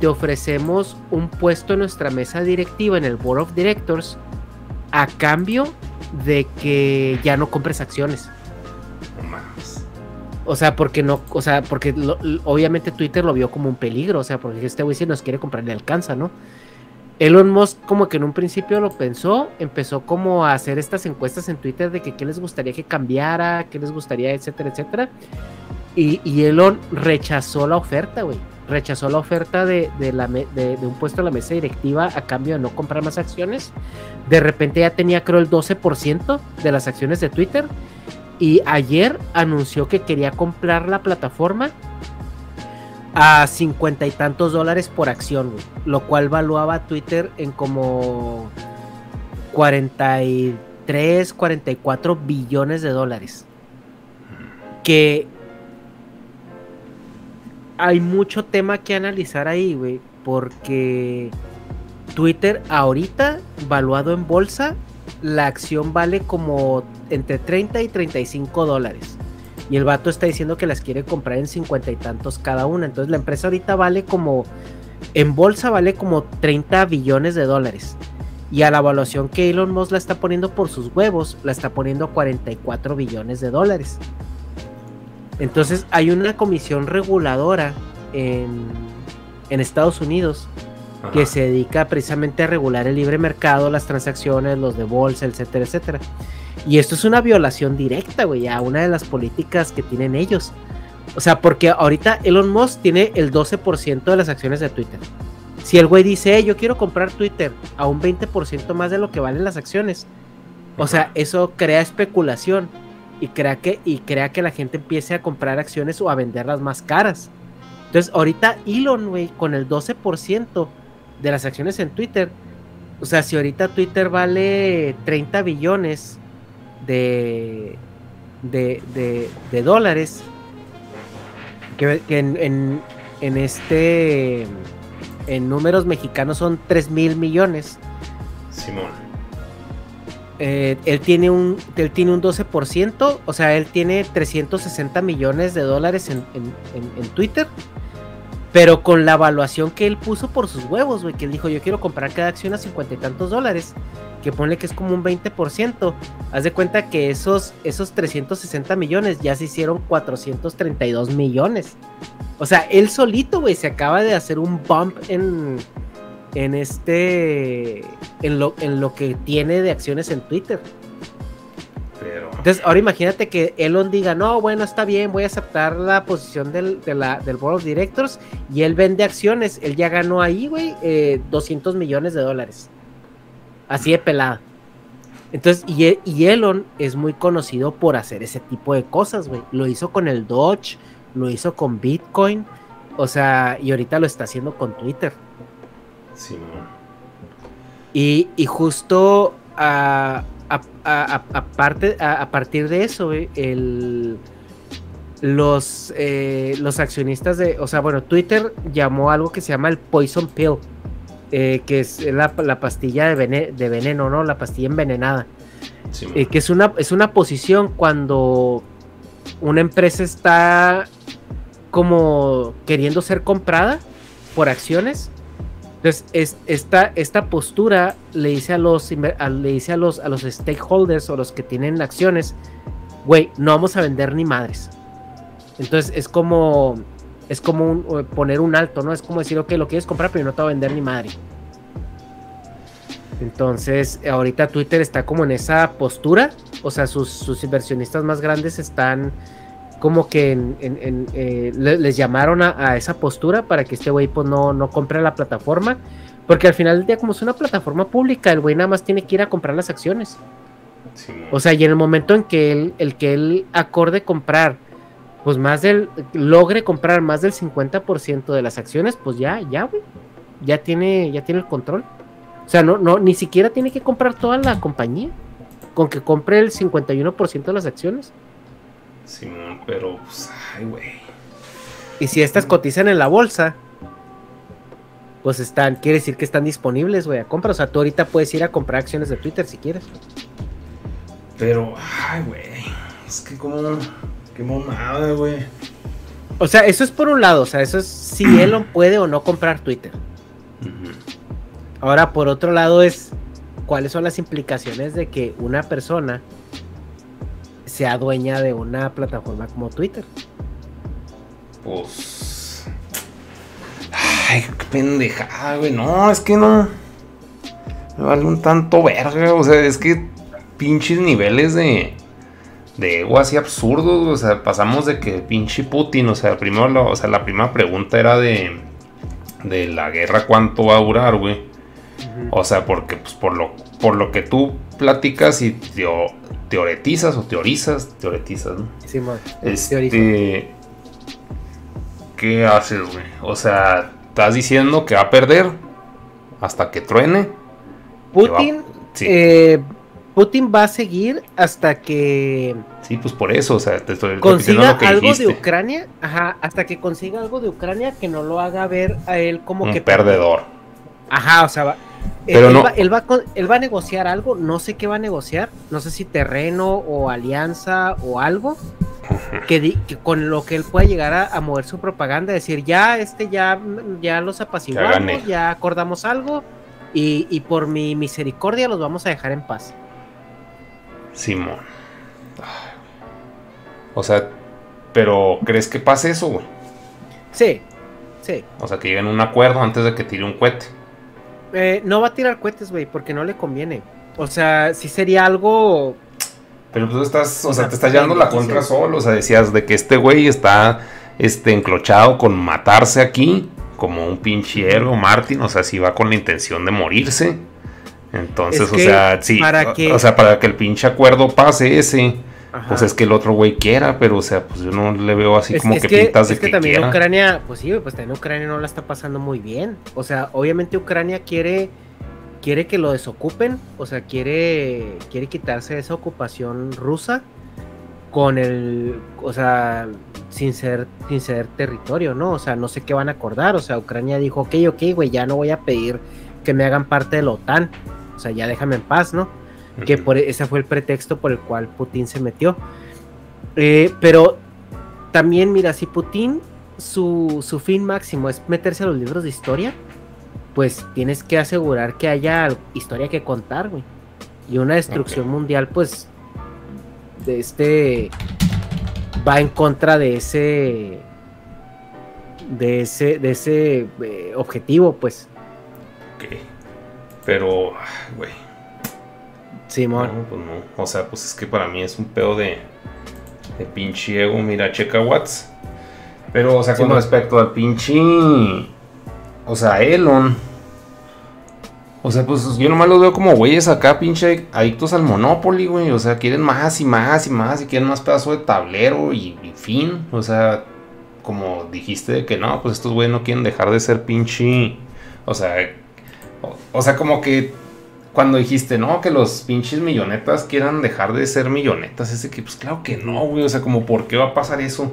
te ofrecemos un puesto en nuestra mesa directiva en el Board of Directors a cambio de que ya no compres acciones. O sea, porque no, o sea, porque obviamente Twitter lo vio como un peligro, o sea, porque este güey si nos quiere comprar le alcanza, ¿no? Elon Musk como que en un principio lo pensó, empezó como a hacer estas encuestas en Twitter de que qué les gustaría que cambiara, qué les gustaría, etcétera, etcétera. Y, Elon rechazó la oferta, güey. Rechazó la oferta de, la, de, un puesto en la mesa directiva a cambio de no comprar más acciones. De repente ya tenía creo el 12% de las acciones de Twitter. Y ayer anunció que quería comprar la plataforma a cincuenta y tantos dólares por acción, lo cual valuaba Twitter en como 43, 44 billones de dólares. Que hay mucho tema que analizar ahí, güey, porque Twitter ahorita, valuado en bolsa, la acción vale como entre 30 y 35 dólares. Y el vato está diciendo que las quiere comprar en cincuenta y tantos cada una. Entonces la empresa ahorita vale como, en bolsa vale como 30 billones de dólares. Y a la evaluación que Elon Musk la está poniendo por sus huevos, la está poniendo 44 billones de dólares. Entonces hay una comisión reguladora en, en Estados Unidos que se dedica precisamente a regular el libre mercado, las transacciones, los de bolsa, etcétera, etcétera. Y esto es una violación directa, güey, a una de las políticas que tienen ellos. O sea, porque ahorita Elon Musk tiene el 12% de las acciones de Twitter. Si el güey dice, yo quiero comprar Twitter a un 20% más de lo que valen las acciones, o sea, eso crea especulación y crea, que, y crea que la gente empiece a comprar acciones o a venderlas más caras. Entonces, ahorita Elon, güey, con el 12% de las acciones en Twitter, o sea, si ahorita Twitter vale 30 billones de, de, dólares que, en, en, este en números mexicanos son 3 mil millones. Simón. Eh, él tiene un él tiene un 12%, o sea, él tiene 360 millones de dólares en, en Twitter pero con la evaluación que él puso por sus huevos, güey, que él dijo, yo quiero comprar cada acción a cincuenta y tantos dólares, que pone que es como un 20%, haz de cuenta que esos, esos 360 millones ya se hicieron 432 millones. O sea, él solito, güey, se acaba de hacer un bump en, en este, en lo, en lo que tiene de acciones en Twitter. Entonces, ahora imagínate que Elon diga, no, bueno, está bien, voy a aceptar la posición del, de la, del Board of Directors y él vende acciones. Él ya ganó ahí, güey, 200 eh, millones de dólares. Así de pelada. Entonces, y, y, Elon es muy conocido por hacer ese tipo de cosas, güey. Lo hizo con el Dodge, lo hizo con Bitcoin, o sea, y ahorita lo está haciendo con Twitter. Sí, y, y justo a, a, partir de eso, el, los, eh, los accionistas de, o sea, bueno, Twitter llamó algo que se llama el poison pill, eh, que es la, pastilla de, de, veneno, ¿no? La pastilla envenenada. Eh, que es una, es una posición cuando una empresa está como queriendo ser comprada por acciones entonces, es, esta, esta postura le dice a los le dice a los a los stakeholders o los que tienen acciones, güey, no vamos a vender ni madres. Entonces es como es como poner un alto, ¿no? Es como decir, ok, lo quieres comprar, pero no te va a vender ni madre. Entonces, ahorita Twitter está como en esa postura, o sea, sus, sus inversionistas más grandes están como que eh, les llamaron a, esa postura para que este güey pues no, no compre la plataforma. Porque al final del día, como es una plataforma pública, el güey nada más tiene que ir a comprar las acciones. O sea, y en el momento en que él, el que él acorde comprar, pues más del, logre comprar más del 50% de las acciones, pues ya, ya, güey. Ya tiene, ya tiene el control. O sea, no, no, ni siquiera tiene que comprar toda la compañía. Con que compre el 51% de las acciones Simón, pero, pues, ay, güey. Y si estas cotizan en la bolsa, pues están, quiere decir que están disponibles, güey, a comprar. O sea, tú ahorita puedes ir a comprar acciones de Twitter si quieres. Pero, ay, güey. Es que como. Qué mamada, güey. O sea, eso es por un lado. O sea, eso es si Elon puede o no comprar Twitter. Ahora, por otro lado, es cuáles son las implicaciones de que una persona sea dueña de una plataforma como Twitter. Pues. Ay, qué pendejada, güey. No, es que no. Me vale un tanto verga. O sea, es que pinches niveles de. De ego así absurdos. O sea, pasamos de que pinche Putin. O sea, primero, o sea, la primera pregunta era de. De la guerra, ¿cuánto va a durar, güey? O sea, porque, pues, por lo, por lo que tú platicas y teoretizas o teorizas, teoretizas, ¿no? Sí, este, ¿Qué haces, güey? O sea, estás diciendo que va a perder hasta que truene. Putin, eh, Putin va a seguir hasta que. Sí, pues por eso, o sea, te estoy consiga algo de Ucrania, ajá, hasta que consiga algo de Ucrania que no lo haga ver a él como Un que perdedor. Ajá, o sea, pero él, no. va, él, va, a negociar algo, no sé qué va a negociar, no sé si terreno o alianza o algo, que, con lo que él pueda llegar a, mover su propaganda, decir, ya, este, ya, ya los apaciguamos, ya, acordamos algo, y, por mi misericordia los vamos a dejar en paz. Simón. O sea, pero ¿crees que pase eso, güey? Sí, sí. O sea, que lleguen a un acuerdo antes de que tire un cohete. Eh, no va a tirar cohetes, güey, porque no le conviene. O sea, si sería algo. Pero tú estás, o sea, te estás llevando la contra solo. O sea, decías de que este güey está este, enclochado con matarse aquí, como un pinche héroe, Martin. O sea, si va con la intención de morirse. Entonces, o sea, sí. o sea, para que el pinche acuerdo pase ese pues es que el otro güey quiera, pero o sea, pues yo no le veo así como que, pintas de es que, que también Ucrania, pues sí, pues también Ucrania no la está pasando muy bien. O sea, obviamente Ucrania quiere quiere que lo desocupen, o sea, quiere quiere quitarse esa ocupación rusa con el, o sea, sin ser sin ser territorio, ¿no? O sea, no sé qué van a acordar, o sea, Ucrania dijo, ok, ok, güey, ya no voy a pedir que me hagan parte de la OTAN, sea, ya déjame en paz, ¿no? que por, e, ese fue el pretexto por el cual Putin se metió. Eh, pero también, mira, si Putin su, su, fin máximo es meterse a los libros de historia, pues tienes que asegurar que haya historia que contar, güey. Y una destrucción mundial, pues, de este va en contra de ese de ese, de ese eh, objetivo, pues. Ok. Pero, güey. Simón. No, pues no. O sea, pues es que para mí es un pedo de, de pinche ego. Mira, checa Watts. Pero, o sea, con respecto al pinche. O sea, Elon. O sea, pues yo nomás lo veo como güeyes acá, pinche adictos al Monopoly, güey. O sea, quieren más y más y más y quieren más pedazo de tablero y, y fin. O sea, como dijiste de que no, pues estos güeyes no quieren dejar de ser pinche. O sea, o, o, sea, como que cuando dijiste, no, que los pinches millonetas quieran dejar de ser millonetas, ese que, pues claro que no, güey. O sea, como, ¿por qué va a pasar eso?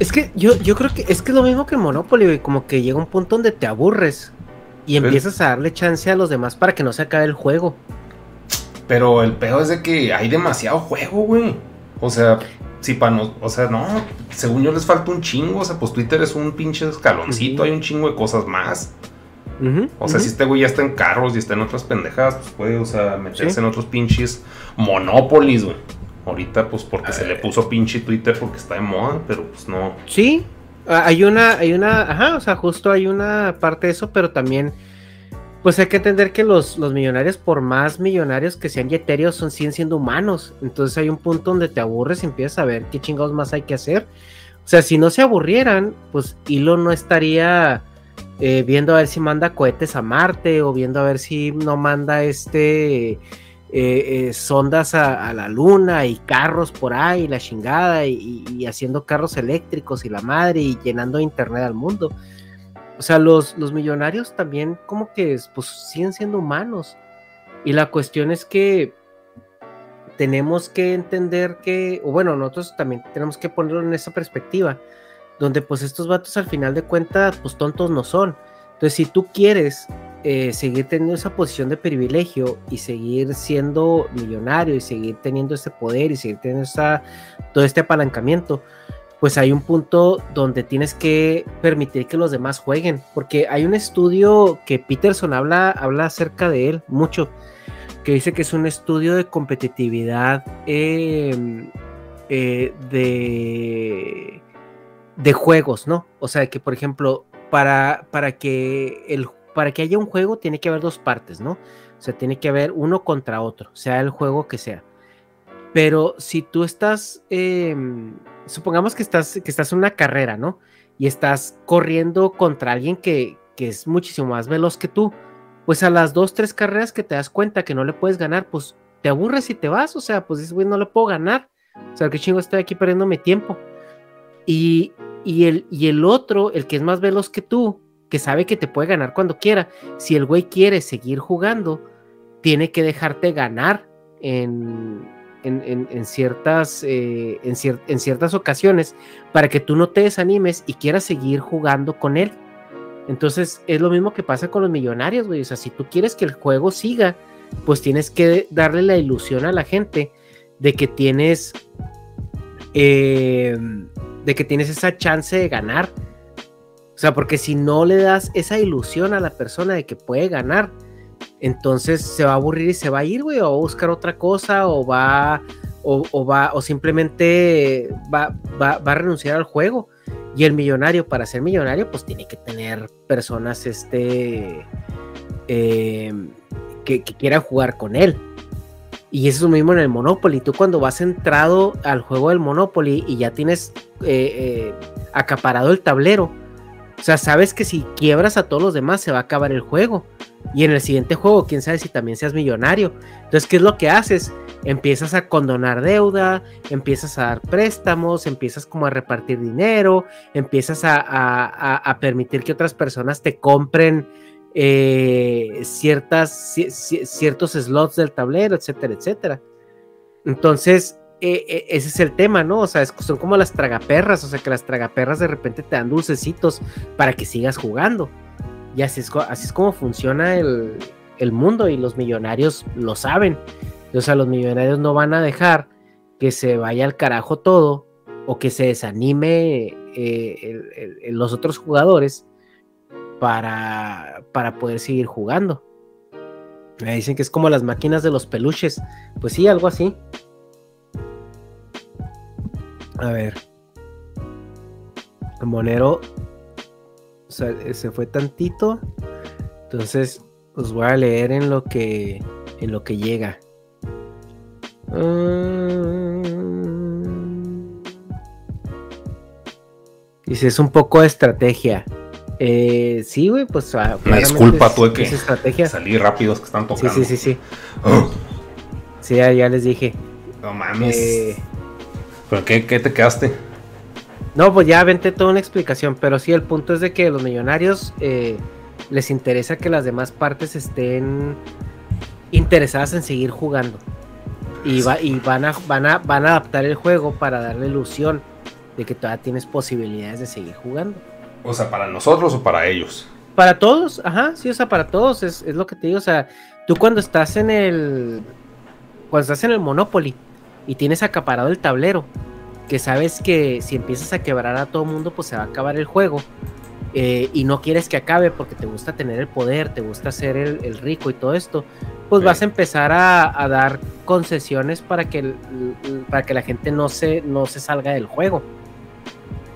Es que yo, yo creo que es que es lo mismo que el Monopoly, güey. Como que llega un punto donde te aburres y empiezas a darle chance a los demás para que no se acabe el juego. Pero el peor es de que hay demasiado juego, güey. O sea, si para no, o sea, no, según yo les falta un chingo, o sea, pues Twitter es un pinche escaloncito, hay un chingo de cosas más. Uh -huh, o sea, uh -huh. si este güey ya está en carros y está en otras pendejadas, pues puede, o sea, meterse ¿Sí? en otros pinches Monopolis, güey. Ahorita, pues porque se le puso pinche Twitter porque está de moda, pero pues no. Sí, hay una, hay una, ajá, o sea, justo hay una parte de eso, pero también, pues hay que entender que los, los millonarios, por más millonarios que sean yeterios, son, siguen siendo humanos. Entonces hay un punto donde te aburres y empiezas a ver qué chingados más hay que hacer. O sea, si no se aburrieran, pues Elon no estaría eh, viendo a ver si manda cohetes a Marte o viendo a ver si no manda este eh, eh, sondas a, la luna y carros por ahí, la chingada, y, y, haciendo carros eléctricos y la madre, y llenando internet al mundo. O sea, los, los millonarios también como que pues, siguen siendo humanos. Y la cuestión es que tenemos que entender que, o bueno, nosotros también tenemos que ponerlo en esa perspectiva, donde pues estos vatos al final de cuentas, pues tontos no son. Entonces, si tú quieres eh, seguir teniendo esa posición de privilegio y seguir siendo millonario y seguir teniendo ese poder y seguir teniendo esa, todo este apalancamiento, pues hay un punto donde tienes que permitir que los demás jueguen, porque hay un estudio que Peterson habla, habla acerca de él mucho, que dice que es un estudio de competitividad eh, eh, de, de juegos, ¿no? O sea, que por ejemplo, para, para que el para que haya un juego tiene que haber dos partes, ¿no? O sea, tiene que haber uno contra otro, sea el juego que sea. Pero si tú estás, eh, supongamos que estás, que estás en una carrera, ¿no? Y estás corriendo contra alguien que, que es muchísimo más veloz que tú, pues a las dos, tres carreras que te das cuenta que no le puedes ganar, pues te aburres y te vas, o sea, pues dices, güey, no le puedo ganar. O sea, qué chingo estoy aquí perdiendo mi tiempo. Y, y, el, y el otro, el que es más veloz que tú, que sabe que te puede ganar cuando quiera. Si el güey quiere seguir jugando, tiene que dejarte ganar en, en, en, ciertas, eh, en, ciertas ocasiones para que tú no te desanimes y quieras seguir jugando con él. Entonces es lo mismo que pasa con los millonarios, güey. O sea, si tú quieres que el juego siga, pues tienes que darle la ilusión a la gente de que tienes, eh, de que tienes esa chance de ganar o sea, porque si no le das esa ilusión a la persona de que puede ganar, entonces se va a aburrir y se va a ir, güey, o va a buscar otra cosa, o va, o, va, o simplemente va, va, va, a renunciar al juego. Y el millonario, para ser millonario, pues tiene que tener personas este, eh, que quieran jugar con él. Y eso es lo mismo en el Monopoly. Tú cuando vas entrado al juego del Monopoly y ya tienes eh, eh, acaparado el tablero, o sea, sabes que si quiebras a todos los demás se va a acabar el juego. Y en el siguiente juego, quién sabe si también seas millonario. Entonces, ¿qué es lo que haces? Empiezas a condonar deuda, empiezas a dar préstamos, empiezas como a repartir dinero, empiezas a, permitir que otras personas te compren eh, ciertas, ciertos slots del tablero, etcétera, etcétera. Entonces, eh, ese es el tema, ¿no? O sea, son como las tragaperras, o sea, que las tragaperras de repente te dan dulcecitos para que sigas jugando. Y así es, así es como funciona el, el, mundo y los millonarios lo saben. O sea, los millonarios no van a dejar que se vaya al carajo todo o que se desanime eh, los otros jugadores para, para poder seguir jugando. Me dicen que es como las máquinas de los peluches. Pues sí, algo así. A ver. Monero se fue tantito. Entonces, os voy a leer en lo que, en lo que llega. Dice, es un poco de estrategia. Eh, sí, güey, pues. Ah, Una disculpa, tuve que estrategia. salir rápidos que están tocando. Sí, sí, sí, sí. Oh. Sí, ya, les dije. No mames. Eh, ¿Pero qué, te quedaste? No, pues ya aventé toda una explicación, pero sí, el punto es de que los millonarios eh, les interesa que las demás partes estén interesadas en seguir jugando. Y, va, y van, a, van, a, van a adaptar el juego para darle ilusión de que todavía tienes posibilidades de seguir jugando. O sea, ¿para nosotros o para ellos? Para todos, ajá, sí, o sea, para todos, es, es lo que te digo, o sea, tú cuando estás en el, cuando estás en el Monopoly y tienes acaparado el tablero, que sabes que si empiezas a quebrar a todo el mundo, pues se va a acabar el juego. Eh, y no quieres que acabe porque te gusta tener el poder, te gusta ser el, rico y todo esto, pues vas a empezar a, dar concesiones para que, para que la gente no se, no se salga del juego.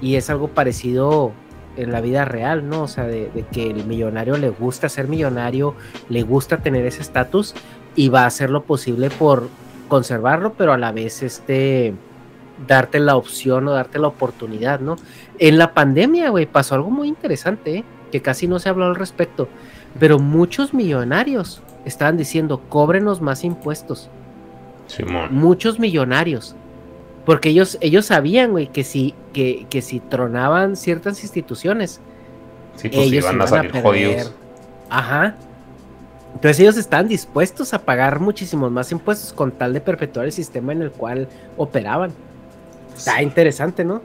Y es algo parecido en la vida real, ¿no? O sea, de, de que el millonario le gusta ser millonario, le gusta tener ese estatus y va a hacer lo posible por conservarlo, pero a la vez este darte la opción o darte la oportunidad, ¿no? En la pandemia, güey, pasó algo muy interesante, ¿eh? que casi no se habló al respecto, pero muchos millonarios estaban diciendo, cóbrenos más impuestos. Simón. Muchos millonarios. Porque ellos, ellos sabían, güey, que si, que, que si tronaban ciertas instituciones, sí, pues ellos iban, a salir jodidos. Ajá. Entonces ellos están dispuestos a pagar muchísimos más impuestos con tal de perpetuar el sistema en el cual operaban. Está interesante, ¿no?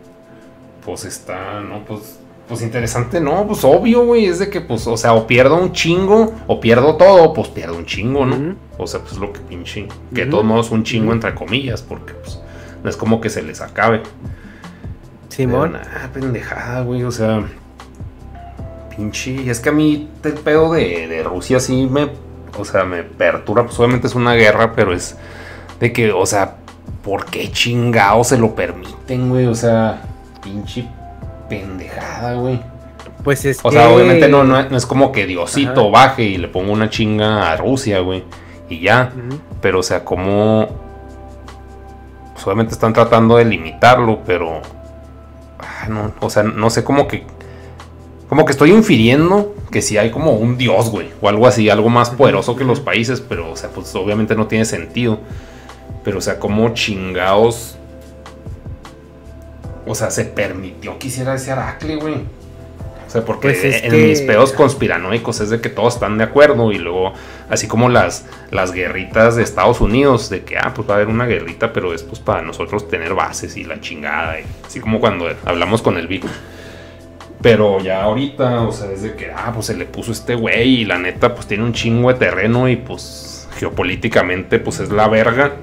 Pues está, no, pues, pues interesante, no, pues obvio, güey, es de que, pues, o sea, o pierdo un chingo, o pierdo todo, pues pierdo un chingo, ¿no? O sea, pues lo que pinche, que de todos modos un chingo entre comillas, porque, pues, no es como que se les acabe. Simón. Ah, pendejada, güey, o sea, pinche. Es que a mí el pedo de, Rusia sí me. O sea, me perturba. Pues obviamente es una guerra, pero es de que, o sea, ¿por qué chingados se lo permiten, güey? O sea, pinche pendejada, güey. Pues es O sea, obviamente no, no, es como que Diosito baje y le ponga una chinga a Rusia, güey. Y ya. Pero, o sea, como. Pues obviamente están tratando de limitarlo, pero. Ah, no, o sea, no sé cómo que como que estoy infiriendo que si hay como un dios, güey, o algo así, algo más poderoso que los países, pero, o sea, pues obviamente no tiene sentido. Pero, o sea, como chingados. O sea, se permitió que hiciera ese Aracle, güey. Sea, porque pues en mis pedos conspiranoicos es de que todos están de acuerdo y luego, así como las, las guerritas de Estados Unidos, de que, ah, pues va a haber una guerrita, pero es pues para nosotros tener bases y la chingada. así como cuando hablamos con el Vico. Pero ya ahorita, o sea, desde que, ah, pues se le puso este güey y la neta, pues tiene un chingo de terreno y pues geopolíticamente, pues es la verga.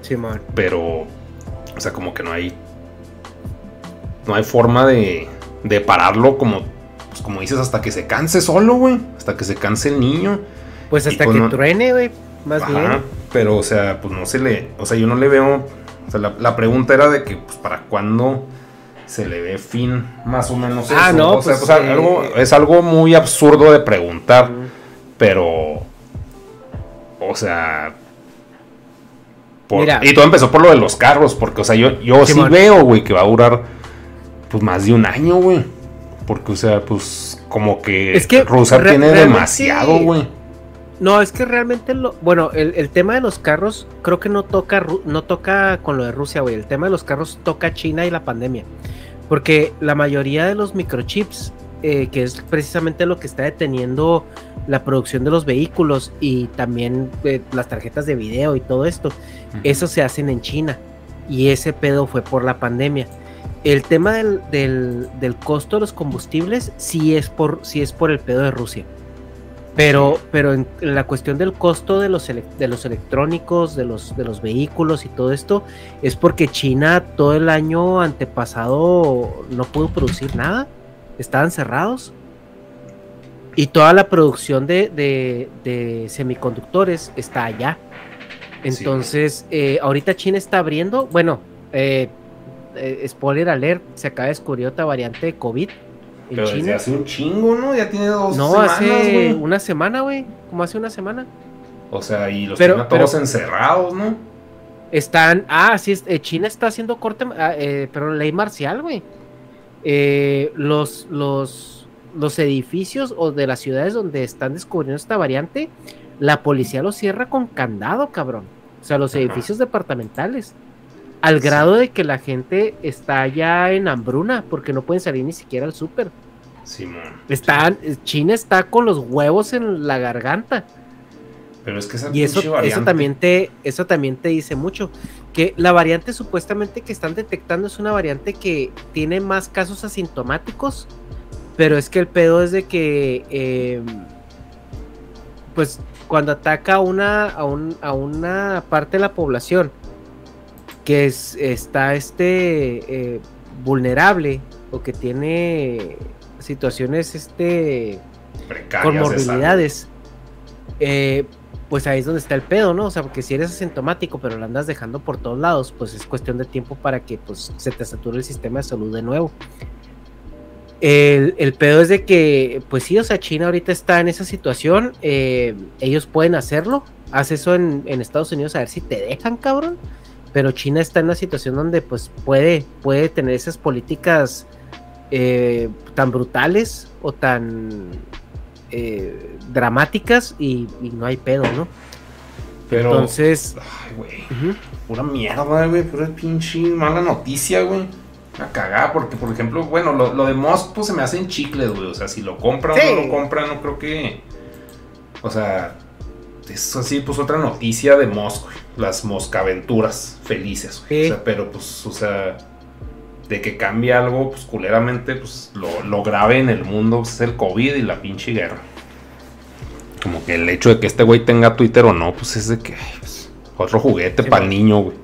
Sí, man. Pero, o sea, como que no hay. No hay forma de, de pararlo como, pues como dices, hasta que se canse solo, güey. Hasta que se canse el niño. Pues hasta pues, que truene, güey. Más bien. Pero, o sea, pues no se le. O sea, yo no le veo. O sea, la, la pregunta era de que, pues, ¿para cuándo? se le ve fin más o menos ah, no, pues, es algo muy absurdo de preguntar, pero, o sea, y todo empezó por lo de los carros, porque, o sea, yo, yo sí, veo, güey, que va a durar, pues, más de un año, güey, porque, o sea, pues, como que, es que Rusia tiene demasiado, güey. No, es que realmente lo. Bueno, el, tema de los carros creo que no toca, no toca con lo de Rusia, güey. El tema de los carros toca China y la pandemia. Porque la mayoría de los microchips, eh, que es precisamente lo que está deteniendo la producción de los vehículos y también eh, las tarjetas de video y todo esto, eso se hacen en China. Y ese pedo fue por la pandemia. El tema del, del, costo de los combustibles sí es por, sí es por el pedo de Rusia. Pero, pero en la cuestión del costo de los, de los electrónicos, de los, de los vehículos y todo esto, es porque China todo el año antepasado no pudo producir nada. Estaban cerrados. Y toda la producción de, semiconductores está allá. Entonces, eh, ahorita China está abriendo. Bueno, eh, eh, spoiler alert, se acaba de descubrir otra variante de COVID en Pero China. desde hace un chingo, ¿no? Ya tiene dos no, semanas, hace güey. una semana, güey. Como hace una semana. O sea, y los Pero- todos encerrados, ¿no? Están. Ah, sí, eh, China está haciendo corte. ah, eh, pero ley marcial, güey. Eh, los, los, los edificios o de las ciudades donde están descubriendo esta variante, la policía los cierra con candado, cabrón. O sea, los Ajá. edificios departamentales. Al Sí. grado de que la gente está ya en hambruna porque no pueden salir ni siquiera al súper. Simón. Están, China está con los huevos en la garganta. Pero es que esa Y eso, eso también te, eso también te dice mucho. Que la variante supuestamente que están detectando es una variante que tiene más casos asintomáticos. Pero es que el pedo es de que eh, pues cuando ataca a una, a, un- a una parte de la población que es, está este eh, vulnerable o que tiene situaciones este con morbilidades, eh, pues ahí es donde está el pedo, ¿no? O sea, porque si eres asintomático, pero lo andas dejando por todos lados, pues es cuestión de tiempo para que pues, se te sature el sistema de salud de nuevo. El, el pedo es de que, pues sí, o sea, China ahorita está en esa situación, eh, ellos pueden hacerlo, haz eso en, en Estados Unidos a ver si te dejan, cabrón, pero China está en una situación donde pues puede, puede tener esas políticas eh, tan brutales o tan eh, dramáticas y, y no hay pedo, ¿no? Pero. Entonces, Ay, güey. Pura mierda, güey. Pura pinche mala noticia, güey. Una cagada, porque por ejemplo, bueno, lo, lo de Musk, pues se me hacen chicles, güey. O sea, si lo compra o no lo compra, no creo que. O sea, es así, pues otra noticia de güey. Las moscaventuras felices. O sea, pero pues, o sea, de que cambie algo, pues culeramente, pues lo, lo grave en el mundo pues, es el COVID y la pinche guerra. Como que el hecho de que este güey tenga Twitter o no, pues es de que pues, otro juguete Sí, para el niño, güey.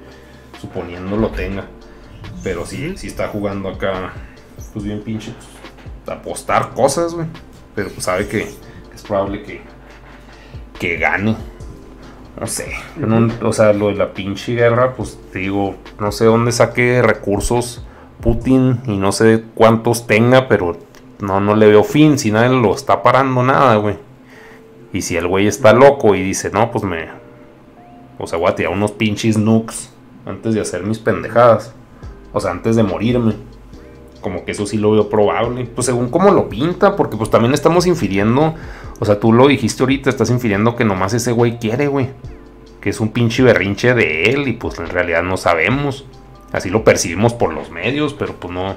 Suponiendo lo tenga. Pero sí, sí está jugando acá, pues bien pinche, pues, apostar cosas, güey. Pero pues sabe que es probable que, que gane. No sé. o sea, lo de la pinche guerra, pues digo, no sé dónde saque recursos Putin y no sé cuántos tenga, pero no, no le veo fin. Si nadie lo está parando nada, güey. Y si el güey está loco y dice, no, pues me. O sea, voy a tirar unos pinches nukes antes de hacer mis pendejadas. O sea, antes de morirme. Como que eso sí lo veo probable. Pues según cómo lo pinta, porque pues también estamos infiriendo. O sea, tú lo dijiste ahorita, estás infiriendo que nomás ese güey quiere, güey. Que es un pinche berrinche de él y pues en realidad no sabemos. Así lo percibimos por los medios, pero pues no.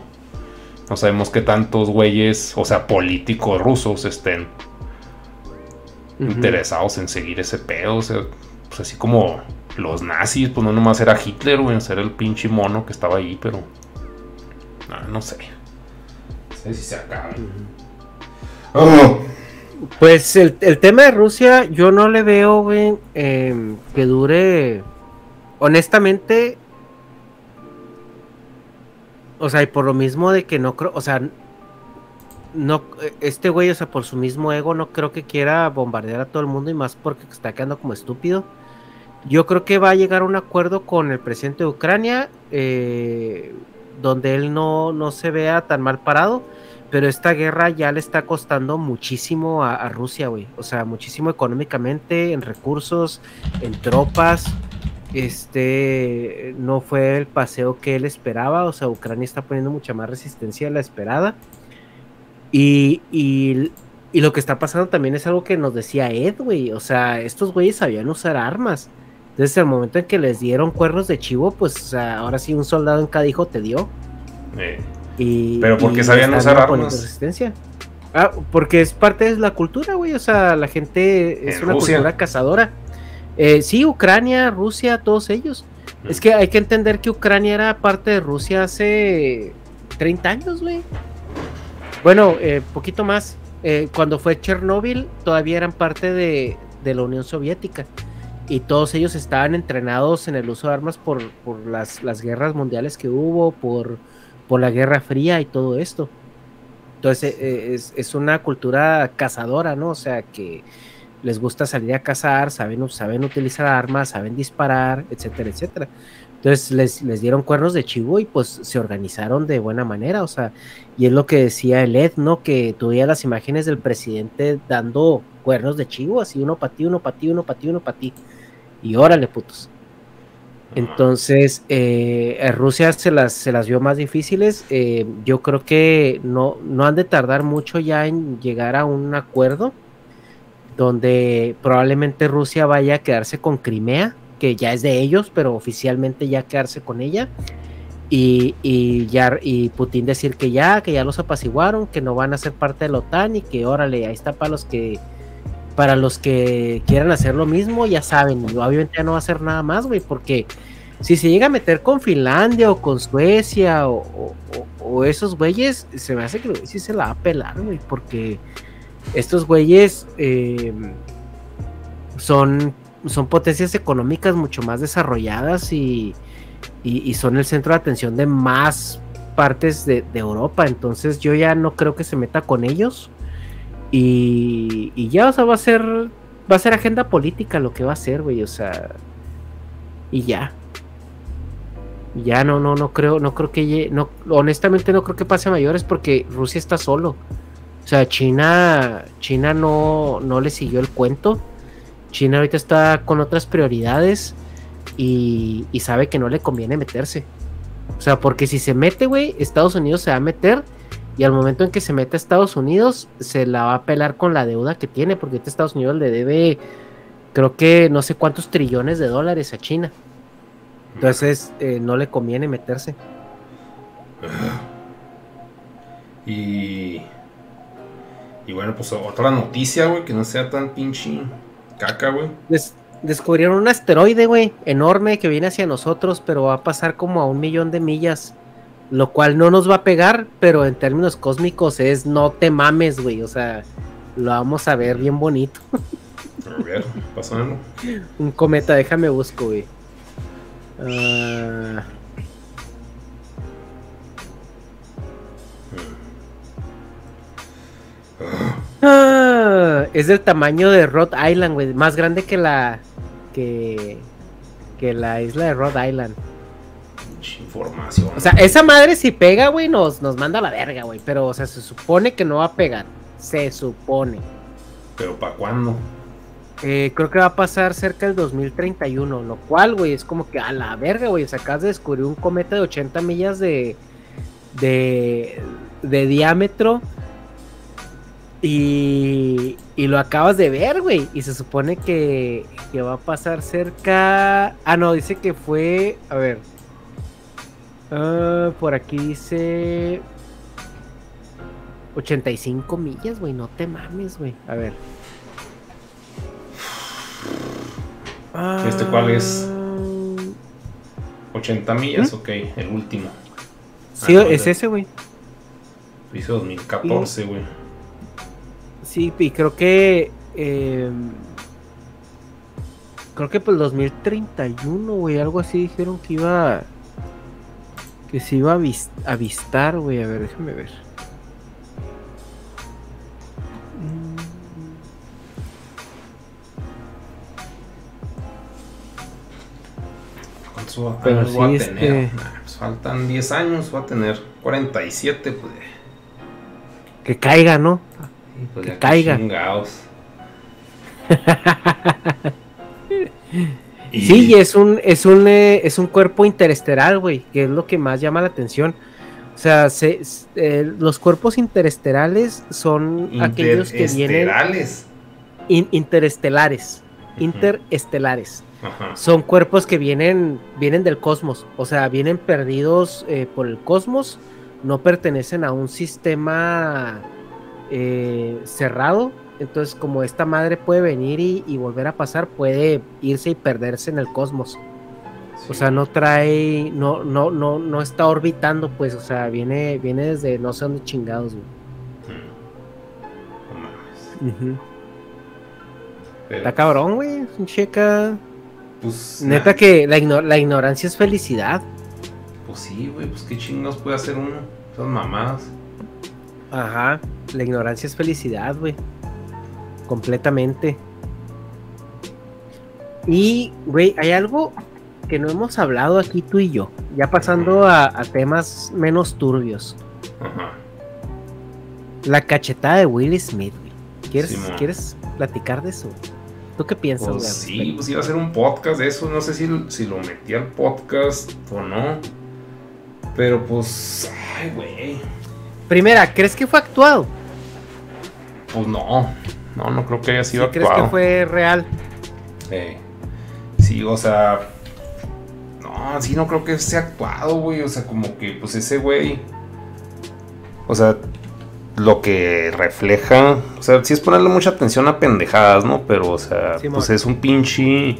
No sabemos qué tantos güeyes, o sea, políticos rusos estén interesados en seguir ese pedo. O sea, pues así como los nazis, pues no nomás era Hitler, güey, era el pinche mono que estaba ahí, pero. No, no sé. No sé si se acaba. Oh, Pues el, el tema de Rusia, yo no le veo, güey, em, que dure. Honestamente. O sea, y por lo mismo de que no creo. O sea, no. Este güey, o sea, por su mismo ego, no creo que quiera bombardear a todo el mundo y más porque está quedando como estúpido. Yo creo que va a llegar a un acuerdo con el presidente de Ucrania. eh, donde él no, no se vea tan mal parado pero esta guerra ya le está costando muchísimo a, Rusia, güey. O sea, muchísimo económicamente, en recursos, en tropas. Este no fue el paseo que él esperaba. O sea, Ucrania está poniendo mucha más resistencia a la esperada. Y, y, y lo que está pasando también es algo que nos decía Ed, güey. O sea, estos güeyes sabían usar armas. Desde el momento en que les dieron cuernos de chivo, pues o sea, ahora sí un soldado en cada hijo te dio. eh, Y, Pero ¿por qué y sabían usar armas? resistencia. Ah, porque es parte de la cultura, güey. O sea, la gente es En una Rusia. cultura cazadora. Eh, sí, Ucrania, Rusia, todos ellos. Mm. Es que hay que entender que Ucrania era parte de Rusia hace 30 años, güey. Bueno, eh, poquito más. Eh, cuando fue Chernóbil, todavía eran parte de, de la Unión Soviética. Y todos ellos estaban entrenados en el uso de armas por, por las, las guerras mundiales que hubo, por, por la Guerra Fría y todo esto. Entonces eh, es, es una cultura cazadora, ¿no? O sea, que les gusta salir a cazar, saben, saben utilizar armas, saben disparar, etcétera, etcétera. Entonces les, les, dieron cuernos de chivo y pues se organizaron de buena manera, o sea, y es lo que decía el Ed, ¿no? Que tuviera las imágenes del presidente dando cuernos de chivo, así uno para ti, uno para ti, uno para ti, uno para ti. Y órale, putos. Entonces, eh, Rusia se las, se las vio más difíciles. Eh, yo creo que no, no han de tardar mucho ya en llegar a un acuerdo donde probablemente Rusia vaya a quedarse con Crimea, que ya es de ellos, pero oficialmente ya quedarse con ella. Y, y, ya, y Putin decir que ya, que ya los apaciguaron, que no van a ser parte de la OTAN y que órale, ahí está para los que para los que quieran hacer lo mismo, ya saben, obviamente ya no va a hacer nada más, güey, porque si se llega a meter con Finlandia o con Suecia o, esos güeyes, se me hace que sí se la va a pelar, güey, porque estos güeyes em, son, son potencias económicas mucho más desarrolladas y, son el centro de atención de más partes de, de Europa, entonces yo ya no creo que se meta con ellos y, ya, o sea, va a ser. Va a ser agenda política lo que va a ser, güey. O sea. Y ya. Ya no, no, no creo, no creo que no, honestamente no creo que pase a mayores porque Rusia está solo. O sea, China, China no, no le siguió el cuento. China ahorita está con otras prioridades y, y sabe que no le conviene meterse. O sea, porque si se mete, güey, Estados Unidos se va a meter y al momento en que se mete a Estados Unidos, se la va a pelar con la deuda que tiene, porque este Estados Unidos le debe, creo que no sé cuántos trillones de dólares a China. Entonces, eh, no le conviene meterse. Y. Y bueno, pues otra noticia, güey, que no sea tan pinche caca, güey. descubrieron un asteroide, güey, enorme que viene hacia nosotros, pero va a pasar como a un millón de millas lo cual no nos va a pegar, pero en términos cósmicos es no te mames, güey. O sea, lo vamos a ver bien bonito. A ver, pasando. Un cometa, déjame busco, güey. Ah. Ah, es del tamaño de Rhode Island, güey. Más grande que la. que. que la isla de Rhode Island información. O sea, esa madre si pega, güey, nos, nos manda a la verga, güey. Pero, o sea, se supone que no va a pegar. Se supone. ¿Pero para cuándo? Eh, creo que va a pasar cerca del 2031, lo cual, güey, es como que a la verga, güey, se acabas de descubrir un cometa de 80 millas de, de, de diámetro y, y, lo acabas de ver, güey, y se supone que, que va a pasar cerca... Ah, no, dice que fue, a ver, Ah, por aquí dice 85 millas, güey. No te mames, güey. A ver. ¿Este cuál es? 80 millas, ¿Mm? ok, el último. Sí, ah, es ese, güey. Dice 2014, güey. Sí, y creo que. Eh, creo que por el 2031, güey, algo así dijeron que iba que se iba a avistar, güey. A ver, déjame ver. ¿Cuántos años voy a tener? Este pues faltan 10 años, voy a tener 47, pues. Que caiga, ¿no? Pues que caiga. Sí, es un, es un, eh, es un cuerpo interestelar, güey, que es lo que más llama la atención. O sea, eh, los cuerpos interestelares son aquellos que vienen. interestelares. Interestelares. Son cuerpos que vienen, vienen del cosmos. O sea, vienen perdidos eh, por el cosmos. No pertenecen a un sistema cerrado entonces, como esta madre puede venir y, volver a pasar, puede irse y perderse en el cosmos. O sea, no trae, no, no, no, no está orbitando, pues, o sea, viene, viene desde no sé dónde chingados, güey. Mm. Está cabrón, güey. Checa. Pues. Neta que la, la, ignorancia es felicidad. Pues sí, güey. Pues qué chingados puede hacer uno. Son mamadas. Ajá. La ignorancia es felicidad, güey completamente. Y, güey, hay algo que no hemos hablado aquí tú y yo, ya pasando a, temas menos turbios. Ajá. La cachetada de Will Smith, ¿Quieres, ¿Quieres platicar de eso? ¿Tú qué piensas? Pues sí, pues iba a hacer un podcast de eso. No sé si, si lo metí al podcast o no. Pero pues, ay, güey. Primera, ¿crees que fue actuado? Pues no. No, no creo que haya sido actuado. ¿Crees que fue real? Eh, sí, o sea. No, sí, no creo que sea actuado, güey. O sea, como que, pues ese güey. O sea, lo que refleja, o sea, sí es ponerle mucha atención a pendejadas, ¿no? Pero, o sea, pues es un pinche,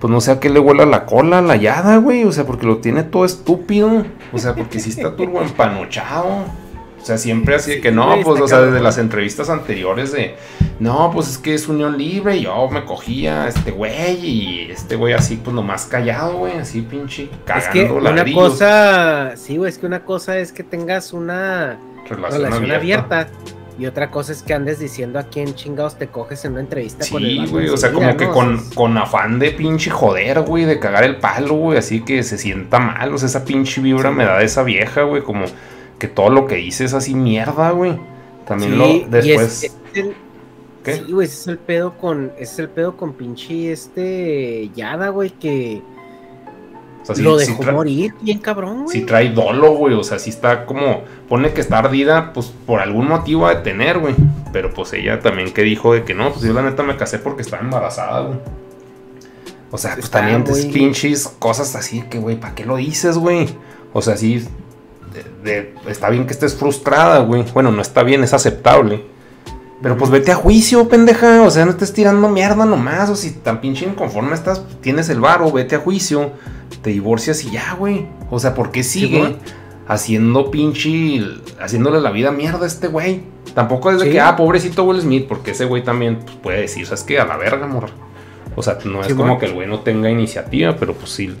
pues no sé a qué le huela la cola la yada, güey, o sea, porque lo tiene todo estúpido, o sea, porque sí está turbo empanochado. O sea, siempre así de que no, pues, o sea, desde las entrevistas anteriores de, no, pues es que es unión libre, y yo me cogía a este güey y este güey así, pues nomás callado, güey, así pinche cagando es que Una cosa, sí, güey, es que una cosa es que tengas una relación, abierta. Y otra cosa es que andes diciendo a quién chingados te coges en una entrevista con el Sí, güey, o sea, como que con, con, afán de pinche joder, güey, de cagar el palo, güey, así que se sienta mal. O sea, esa pinche vibra me da de esa vieja, güey, como que todo lo que dice es así mierda, güey. También lo después. ¿Qué? Sí, güey, ese es el pedo con. Es el pedo con pinche este Yada, güey, que lo dejó morir bien cabrón, güey. Si trae dolo, güey. O sea, si está como. Pone que está ardida, pues por algún motivo a detener, güey. Pero pues ella también que dijo de que no, pues yo la neta me casé porque estaba embarazada, güey. O sea, pues también es pinches cosas así que, güey, ¿para qué lo dices, güey? O sea, sí. Está bien que estés frustrada, güey. Bueno, no está bien, es aceptable. Pero pues vete a juicio, pendeja. O sea, no estés tirando mierda nomás. O si tan pinche inconforme estás, tienes el varo, vete a juicio te divorcias y ya, güey. O sea, ¿por qué sigue haciendo pinche, haciéndole la vida mierda a este güey? Tampoco es de que, ah, pobrecito Will Smith, porque ese güey también pues, puede decir, ¿sabes qué? A la verga, amor. O sea, no es como que el güey no tenga iniciativa, pero pues sí.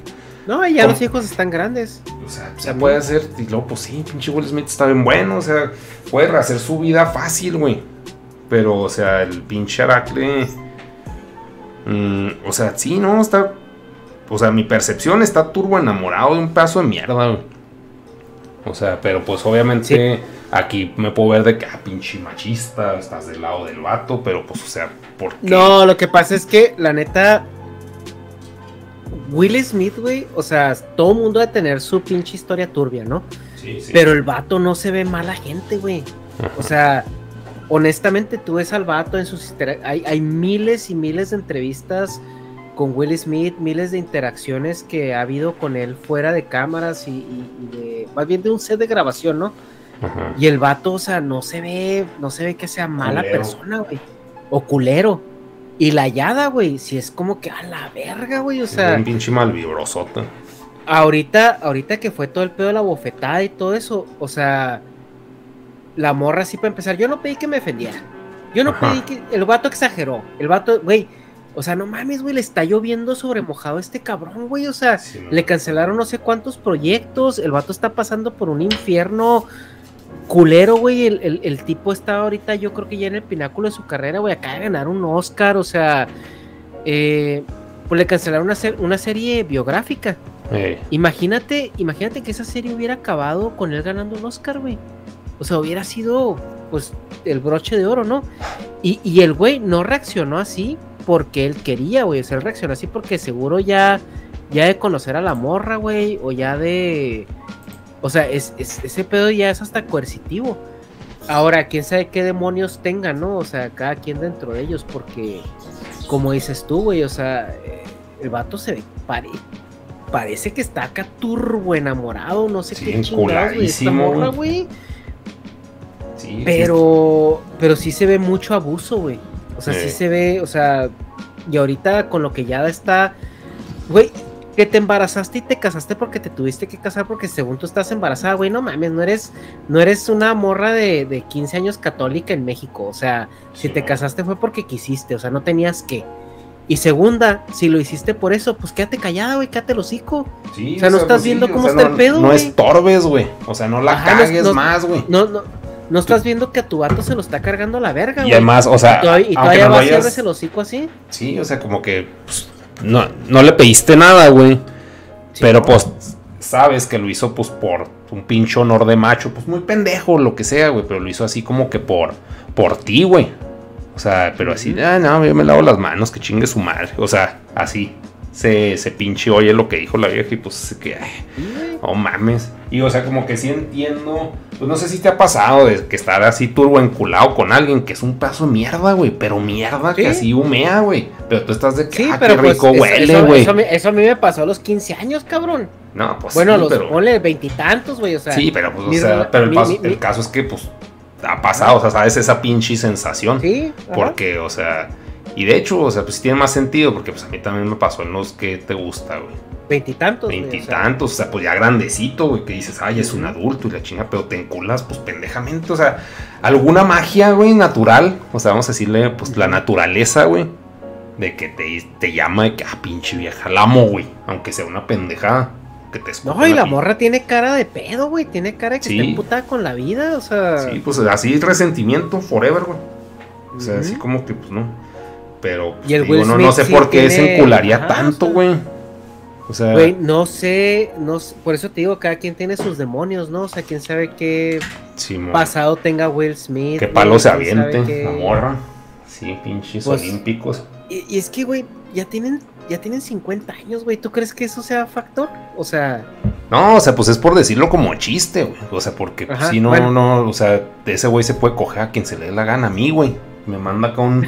No, ya los hijos están grandes. O sea, se puede hacer, y luego, pues sí, pinche Will Smith está bien bueno, o sea, puede hacer su vida fácil, güey. Pero, o sea, el pinche Aracle. Mm, o sea, sí, no, está o sea, mi percepción está turbo enamorado de un pedazo de mierda, O sea, pero pues obviamente aquí me puedo ver de que, ah, pinche machista, estás del lado del vato, pero pues, o sea, ¿por qué? No, lo que pasa es que, la neta, Will Smith, güey, o sea, todo mundo debe tener su pinche historia turbia, ¿no? Sí, sí. Pero el vato no se ve mala gente, güey. O sea, honestamente, tú ves al vato en sus... Hay, hay miles y miles de entrevistas con Will Smith, miles de interacciones que ha habido con él fuera de cámaras y, de, más bien de un set de grabación, ¿no? Y el vato, o sea, no se ve, no se ve que sea mala persona, güey. O culero. Y la hallada, güey, si es como que a la verga, güey, o sea. un pinche malvibrosota. Ahorita, ahorita que fue todo el pedo de la bofetada y todo eso, o sea, la morra sí para empezar, yo no pedí que me defendiera. Yo no pedí que. El vato exageró. El vato, güey, o sea, no mames, güey, le está lloviendo sobre mojado a este cabrón, güey. O sea, le cancelaron no sé cuántos proyectos. El vato está pasando por un infierno culero, güey. El, tipo está ahorita, yo creo que ya en el pináculo de su carrera, güey. Acaba de ganar un Oscar, o sea. Eh, pues le cancelaron una, una serie biográfica. Imagínate, imagínate que esa serie hubiera acabado con él ganando un Oscar, güey. O sea, hubiera sido, pues, el broche de oro, ¿no? Y, y el güey no reaccionó así porque él quería, güey. O sea, él reaccionó así porque seguro ya, ya de conocer a la morra, güey. O ya de. O sea, es, ese pedo ya es hasta coercitivo. Ahora, quién sabe qué demonios tengan, ¿no? O sea, cada quien dentro de ellos, porque, como dices tú, güey, o sea, eh, el vato se ve, parece que está acá turbo enamorado, no sé qué chingados, güey, esta morra, güey. Sí, pero, pero sí se ve mucho abuso, güey. O sea, sí. se ve, o sea, y ahorita con lo que ya está, güey, que te embarazaste y te casaste porque te tuviste que casar porque según tú estás embarazada, güey, no mames, no eres, no eres una morra de, de 15 años católica en México, o sea, si te casaste fue porque quisiste, o sea, no tenías que. Y segunda, si lo hiciste por eso, pues quédate callada, güey, quédate el hocico. Sí, o sea, no estás pues viendo cómo está el pedo, No estorbes, güey. O sea, no la cagues más, güey. No, no, no estás viendo que a tu vato se lo está cargando la verga, güey. Y además, o sea. Y todavía, vas a el hocico así. Sí, o sea, como que. Pues, no, no le pediste nada, güey. pero pues sabes que lo hizo pues por un pinche honor de macho, pues muy pendejo, lo que sea, güey, pero lo hizo así como que por, por ti, güey. O sea, pero así, ah, no, yo me lavo las manos, que chingue su madre. O sea, así. Se, se pinche oye lo que dijo la vieja y pues que, ay, no mames. Y o sea, como que sí entiendo, pues no sé si te ha pasado de que estar así turbo enculado con alguien que es un paso mierda, güey, pero mierda que así humea, güey. Pero tú estás de que, sí, ah, pero qué pues, rico es- huele, güey. Eso, eso, eso a mí me pasó a los 15 años, cabrón. No, pues bueno, sí, los pero... ponle veintitantos, güey, o sea. Sí, pero pues, o mi sea, pero el, mi- paso- mi- el caso es que, pues, ha pasado, o sea, sabes esa pinche sensación. Sí, ajá. Porque, o sea, y de hecho, o sea, pues sí tiene más sentido, porque pues a mí también me pasó en los que te gusta, güey. Veintitantos, güey, o sea. Veintitantos, o sea, pues ya grandecito, güey, que dices, ay, es un adulto y la chinga, pero te enculas, pues pendejamente, o sea, alguna magia, güey, natural, o sea, vamos a decirle, pues la naturaleza, güey, de que te, te llama de que, ah, pinche vieja, la amo, güey, aunque sea una pendejada, que te No, y la morra tiene cara de pedo, güey. Tiene cara de que Sí. está emputada con la vida, o sea. Sí, pues así resentimiento forever, güey. O sea, así como que, pues no. Pero, pues, Y el digo, Will no, sé sí por qué se tiene- encularía Ajá, tanto, güey. O sea, Güey, no sé, no sé, por eso te digo, cada quien tiene sus demonios, ¿no? O sea, quién sabe qué pasado tenga Will Smith. qué güey, palo se aviente, qué- la morra. Sí, pinches Pues- olímpicos. Y, y es que, güey, ya tienen, ya tienen 50 años, güey. ¿Tú crees que eso sea factor? O sea, No, o sea, pues es por decirlo como chiste, güey. O sea, porque pues, si no, bueno. no, o sea, ese güey se puede coger a quien se le dé la gana a mí, güey. Me manda acá un,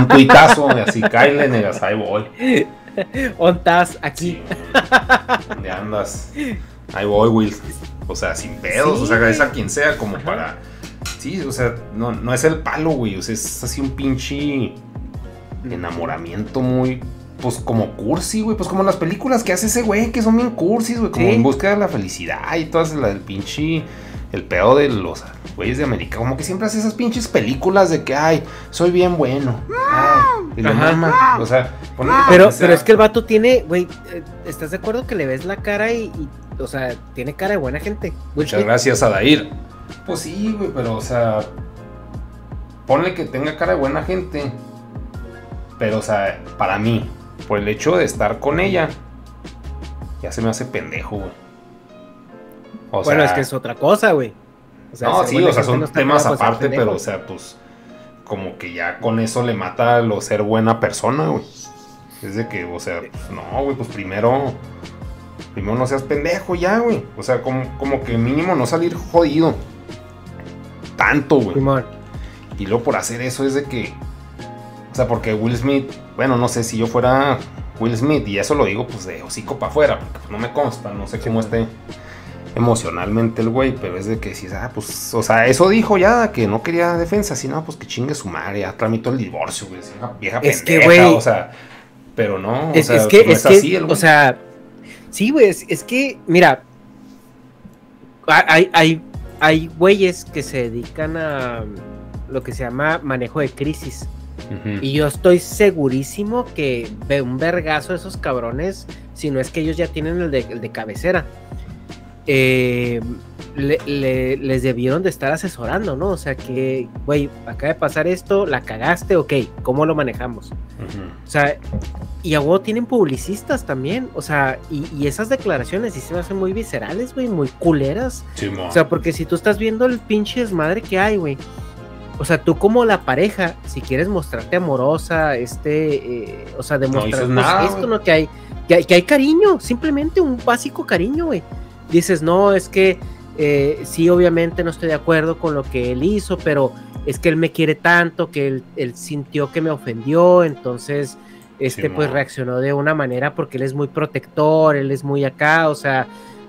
un tuitazo, y así, cáele, negas, ahí voy. ontas aquí. Sí, ¿Dónde andas? Ahí voy, Will. O sea, sin pedos, Sí, o sea, es a quien sea, como Ajá. para. Sí, o sea, no, no es el palo, güey. O sea, es así un pinche enamoramiento muy. Pues como cursi, güey. Pues como las películas que hace ese güey, que son bien cursis, güey. Como Sí. en busca de la felicidad y todas las del pinche. El pedo de los güeyes de América. Como que siempre hace esas pinches películas de que, ay, soy bien bueno. Ay, y lo mama. O sea, ponle que Pero, pero es que el vato tiene, güey, eh, ¿estás de acuerdo que le ves la cara y, y, o sea, tiene cara de buena gente? Muchas gracias, Adair. Pues sí, güey, pero o sea, ponle que tenga cara de buena gente. Pero, o sea, para mí, por el hecho de estar con ella, ya se me hace pendejo, güey. O bueno, sea, es que es otra cosa, güey. O sea, no, sí, o sea, son no temas ser aparte, pero, o sea, pues, como que ya con eso le mata lo ser buena persona, güey. Es de que, o sea, pues, no, güey, pues primero, primero no seas pendejo ya, güey. O sea, como, como que mínimo no salir jodido. Tanto, güey. Y luego por hacer eso es de que, o sea, porque Will Smith, bueno, no sé si yo fuera Will Smith, y eso lo digo pues de hocico para afuera, porque pues, no me consta, no sé cómo esté emocionalmente el güey, pero es de que si, ah, pues, o sea, eso dijo ya, que no quería defensa, sino pues que chingue su madre, ya tramitó el divorcio, güey, vieja Es que, güey, o sea, pero no, o Es, sea, es que, no es es que, así el o güey. sea, sí, güey, es, es que, mira, hay, hay, hay güeyes que se dedican a lo que se llama manejo de crisis. Y yo estoy segurísimo que de un vergazo de esos cabrones, si no es que ellos ya tienen el de, el de cabecera, eh, le- le- les debieron de estar asesorando, ¿no? O sea que, güey, acaba de pasar esto, la cagaste, ok, ¿cómo lo manejamos? O sea, y a huevo tienen publicistas también, o sea, y, y esas declaraciones sí se me hacen muy viscerales, güey, muy culeras. O sea, porque si tú estás viendo el pinche desmadre que hay, güey. O sea, tú como la pareja, si quieres mostrarte amorosa, este, eh, o sea, demostrar dices pues, esto. ¿no? Que hay, que hay, que hay cariño, simplemente un básico cariño, güey. Dices, no, es que eh, sí, obviamente no estoy de acuerdo con lo que él hizo, pero es que él me quiere tanto, que él, él sintió que me ofendió, entonces, este, pues reaccionó de una manera porque él es muy protector, él es muy acá, o sea,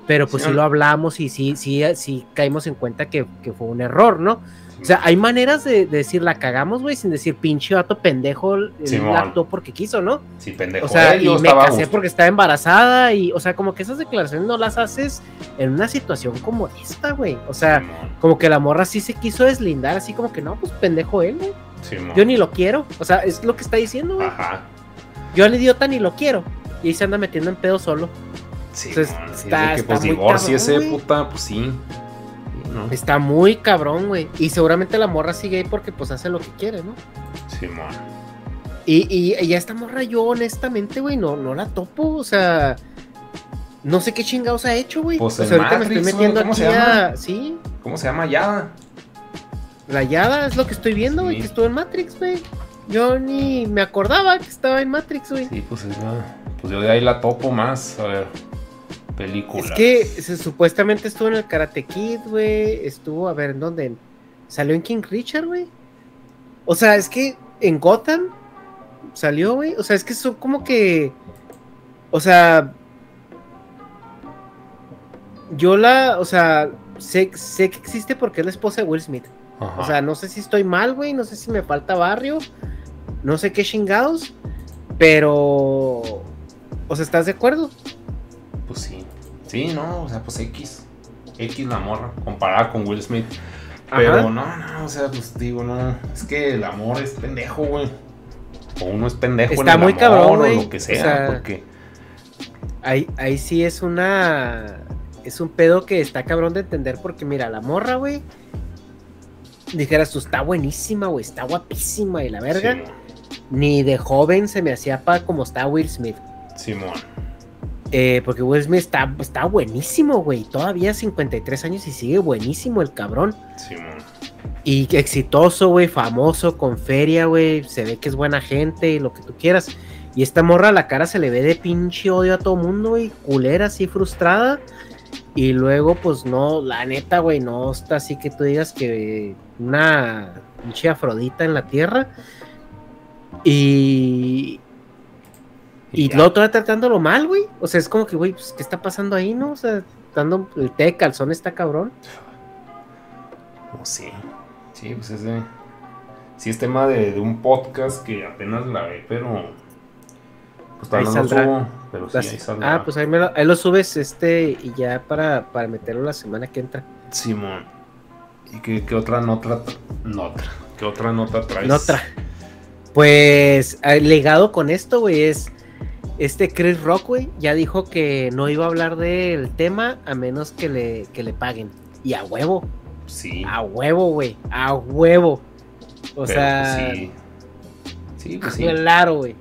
pero pues Sí, sí lo hablamos y sí, sí, sí caímos en cuenta que, que fue un error, ¿no? O sea, hay maneras de, de decir la cagamos, güey, sin decir pinche vato pendejo, Simón. actuó porque quiso, ¿no? Sí, pendejo. O sea, y me casé porque estaba embarazada y, o sea, como que esas declaraciones no las haces en una situación como esta, güey. O sea, como que la morra sí se quiso deslindar, así como que no, pues pendejo él, güey. Simón. Yo ni lo quiero. O sea, es lo que está diciendo, güey. Ajá. Yo al idiota ni lo quiero. Y ahí se anda metiendo en pedo solo. Sí, Entonces, sí, está- es de que está pues cabrón, güey. puta, pues sí. Sí, ¿no? Está muy cabrón, güey. Y seguramente la morra sigue ahí porque pues hace lo que quiere, ¿no? Simón. Y, y, y a esta morra yo honestamente, güey, no, no la topo, o sea, No sé qué chingados ha hecho, güey. Pues O sea, en ahorita me Matrix, estoy güey, metiendo ¿cómo aquí se llama? a. Sí, ¿Cómo se llama Yada? la Yada es lo que estoy viendo, güey, Sí. que estuvo en Matrix, güey. Yo ni me acordaba que estaba en Matrix, güey. Sí, pues es la- Pues yo de ahí la topo más. A ver. Película. Es que se- supuestamente estuvo en el Karate Kid, güey. Estuvo, a ver, ¿en dónde? Salió en King Richard, güey. O sea, es que en Gotham salió, güey. O sea, es que son como que. O sea. Yo la. O sea, sé, sé que existe porque es la esposa de Will Smith. Ajá. O sea, no sé si estoy mal, güey. No sé si me falta barrio. No sé qué chingados. Pero. O sea, ¿estás de acuerdo? Pues sí. Sí, no, o sea, pues X. X la morra, comparada con Will Smith. Pero Ajá. no, no, o sea, pues digo, no. Es que el amor es pendejo, güey. O uno es pendejo Está en el muy amor cabrón, o lo que O sea, porque Ahí, ahí sí es una. Es un pedo que está cabrón de entender porque, mira, la morra, güey. Dijeras tú, está buenísima, güey, está guapísima y la verga. Ni de joven se me hacía pa como está Will Smith. Simón. Eh, porque Will Smith está, está buenísimo, güey. Todavía 53 años y sigue buenísimo el cabrón. Simón. Y exitoso, güey, famoso, con feria, güey. Se ve que es buena gente y lo que tú quieras. Y esta morra, la cara se le ve de pinche odio a todo mundo, güey. Culera, así frustrada. Y luego, pues no, la neta, güey, no está así que tú digas que una pinche afrodita en la tierra. Y. Y ya. luego todavía tratándolo mal, güey. O sea, es como que, güey, pues, ¿qué está pasando ahí, no? O sea, dando el té de calzón está cabrón. Oh, sí. Sí, pues ese. Sí, es tema de, de un podcast que apenas la ve, pero. Pues Ahí todavía no lo subo. Pero sí, ahí saldrá. ah, pues ahí, me lo, ahí lo subes este y ya para, para meterlo la semana que entra. Simón. ¿Y qué, qué otra nota? Nota. ¿Qué otra nota traes? Otra. Pues el legado con esto, güey, es este Chris Rock, güey, ya dijo que no iba a hablar del tema a menos que le, que le paguen. Y a huevo, Sí. a huevo, güey, a huevo. O pero, sea, pues, sí. Sí, pues sí. claro, güey.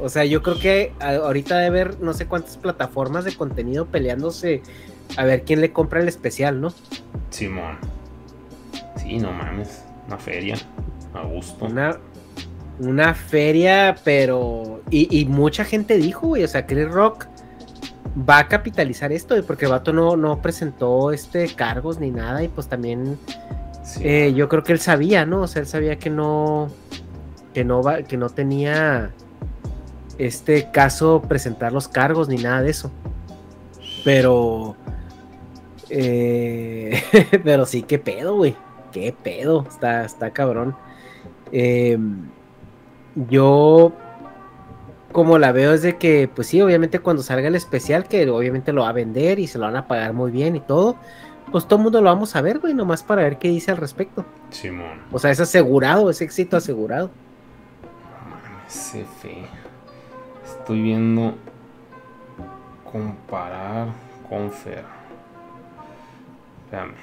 O sea, yo creo que ahorita debe haber no sé cuántas plataformas de contenido peleándose a ver quién le compra el especial, ¿no? Simón. Sí, no mames. Una feria. A gusto. Una, una feria, pero. Y, y mucha gente dijo, güey. O sea, Chris Rock va a capitalizar esto, güey, porque el vato no, no presentó este cargos ni nada. Y pues también. Sí. eh, yo creo que él sabía, ¿no? O sea, él sabía que no. Que no va, que no tenía este caso presentar los cargos ni nada de eso. Pero. eh, pero sí, qué pedo, güey. Qué pedo. Está, está cabrón. Eh, yo. Como la veo es de que, pues sí, obviamente cuando salga el especial, que obviamente lo va a vender y se lo van a pagar muy bien y todo, pues todo el mundo lo vamos a ver, güey, nomás para ver qué dice al respecto. Simón. O sea, es asegurado, es éxito asegurado. Mames, F. Estoy viendo. Comparar con Fer. Espérame.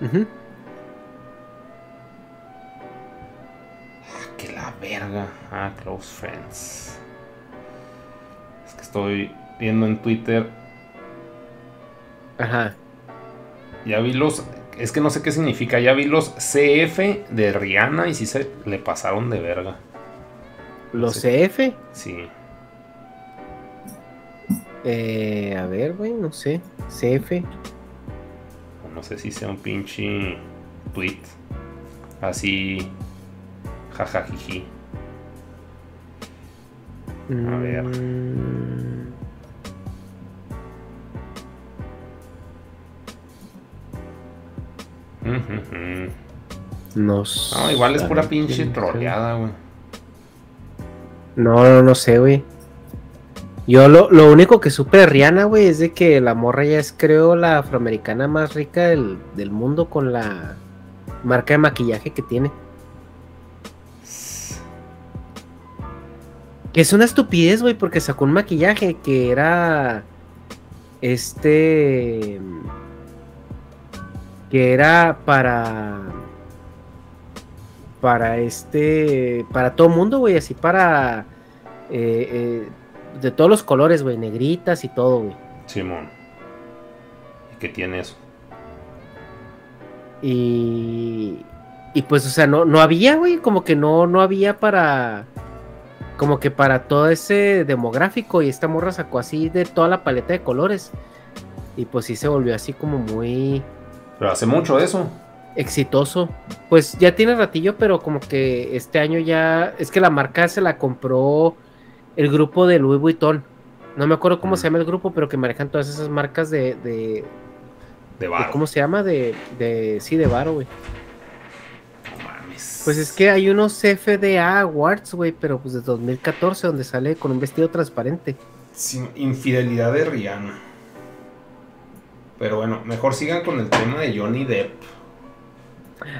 Ujú. Que la verga. Ah, Close Friends. Es que estoy viendo en Twitter. Ajá. Ya vi los. Es que no sé qué significa. Ya vi los CF de Rihanna y sí se le pasaron de verga. Los Sí. CF. Sí. eh, a ver, güey, no sé. CF. No sé si sea un pinche tweet. Así. Jajajiji. A ver. Mm, Ujujú. No, No, igual es pura pinche troleada, güey. No, no, no sé, güey. Yo lo, lo único que supe de Rihanna, güey, es de que la morra ya es, creo, la afroamericana más rica del, del mundo con la marca de maquillaje que tiene. Que es una estupidez, güey, porque sacó un maquillaje que era. Este. Que era para. Para este. Para todo mundo, güey, así para. eh, eh, de todos los colores, güey, negritas y todo, güey. Simón. ¿Y qué tiene eso? Y. Y pues, o sea, no, no había, güey. Como que no, no había para. Como que para todo ese demográfico. Y esta morra sacó así de toda la paleta de colores. Y pues sí se volvió así como muy. Pero hace mucho eso. Exitoso. Pues ya tiene ratillo, pero como que este año ya. Es que la marca se la compró el grupo de Louis Vuitton. No me acuerdo cómo se llama el grupo, pero que manejan todas esas marcas de. de, De bar. ¿Cómo se llama? De. de sí, de bar, güey. Pues es que hay unos FDA Awards, güey, pero pues de 2014, donde sale con un vestido transparente. Sin infidelidad de Rihanna. Pero bueno, mejor sigan con el tema de Johnny Depp.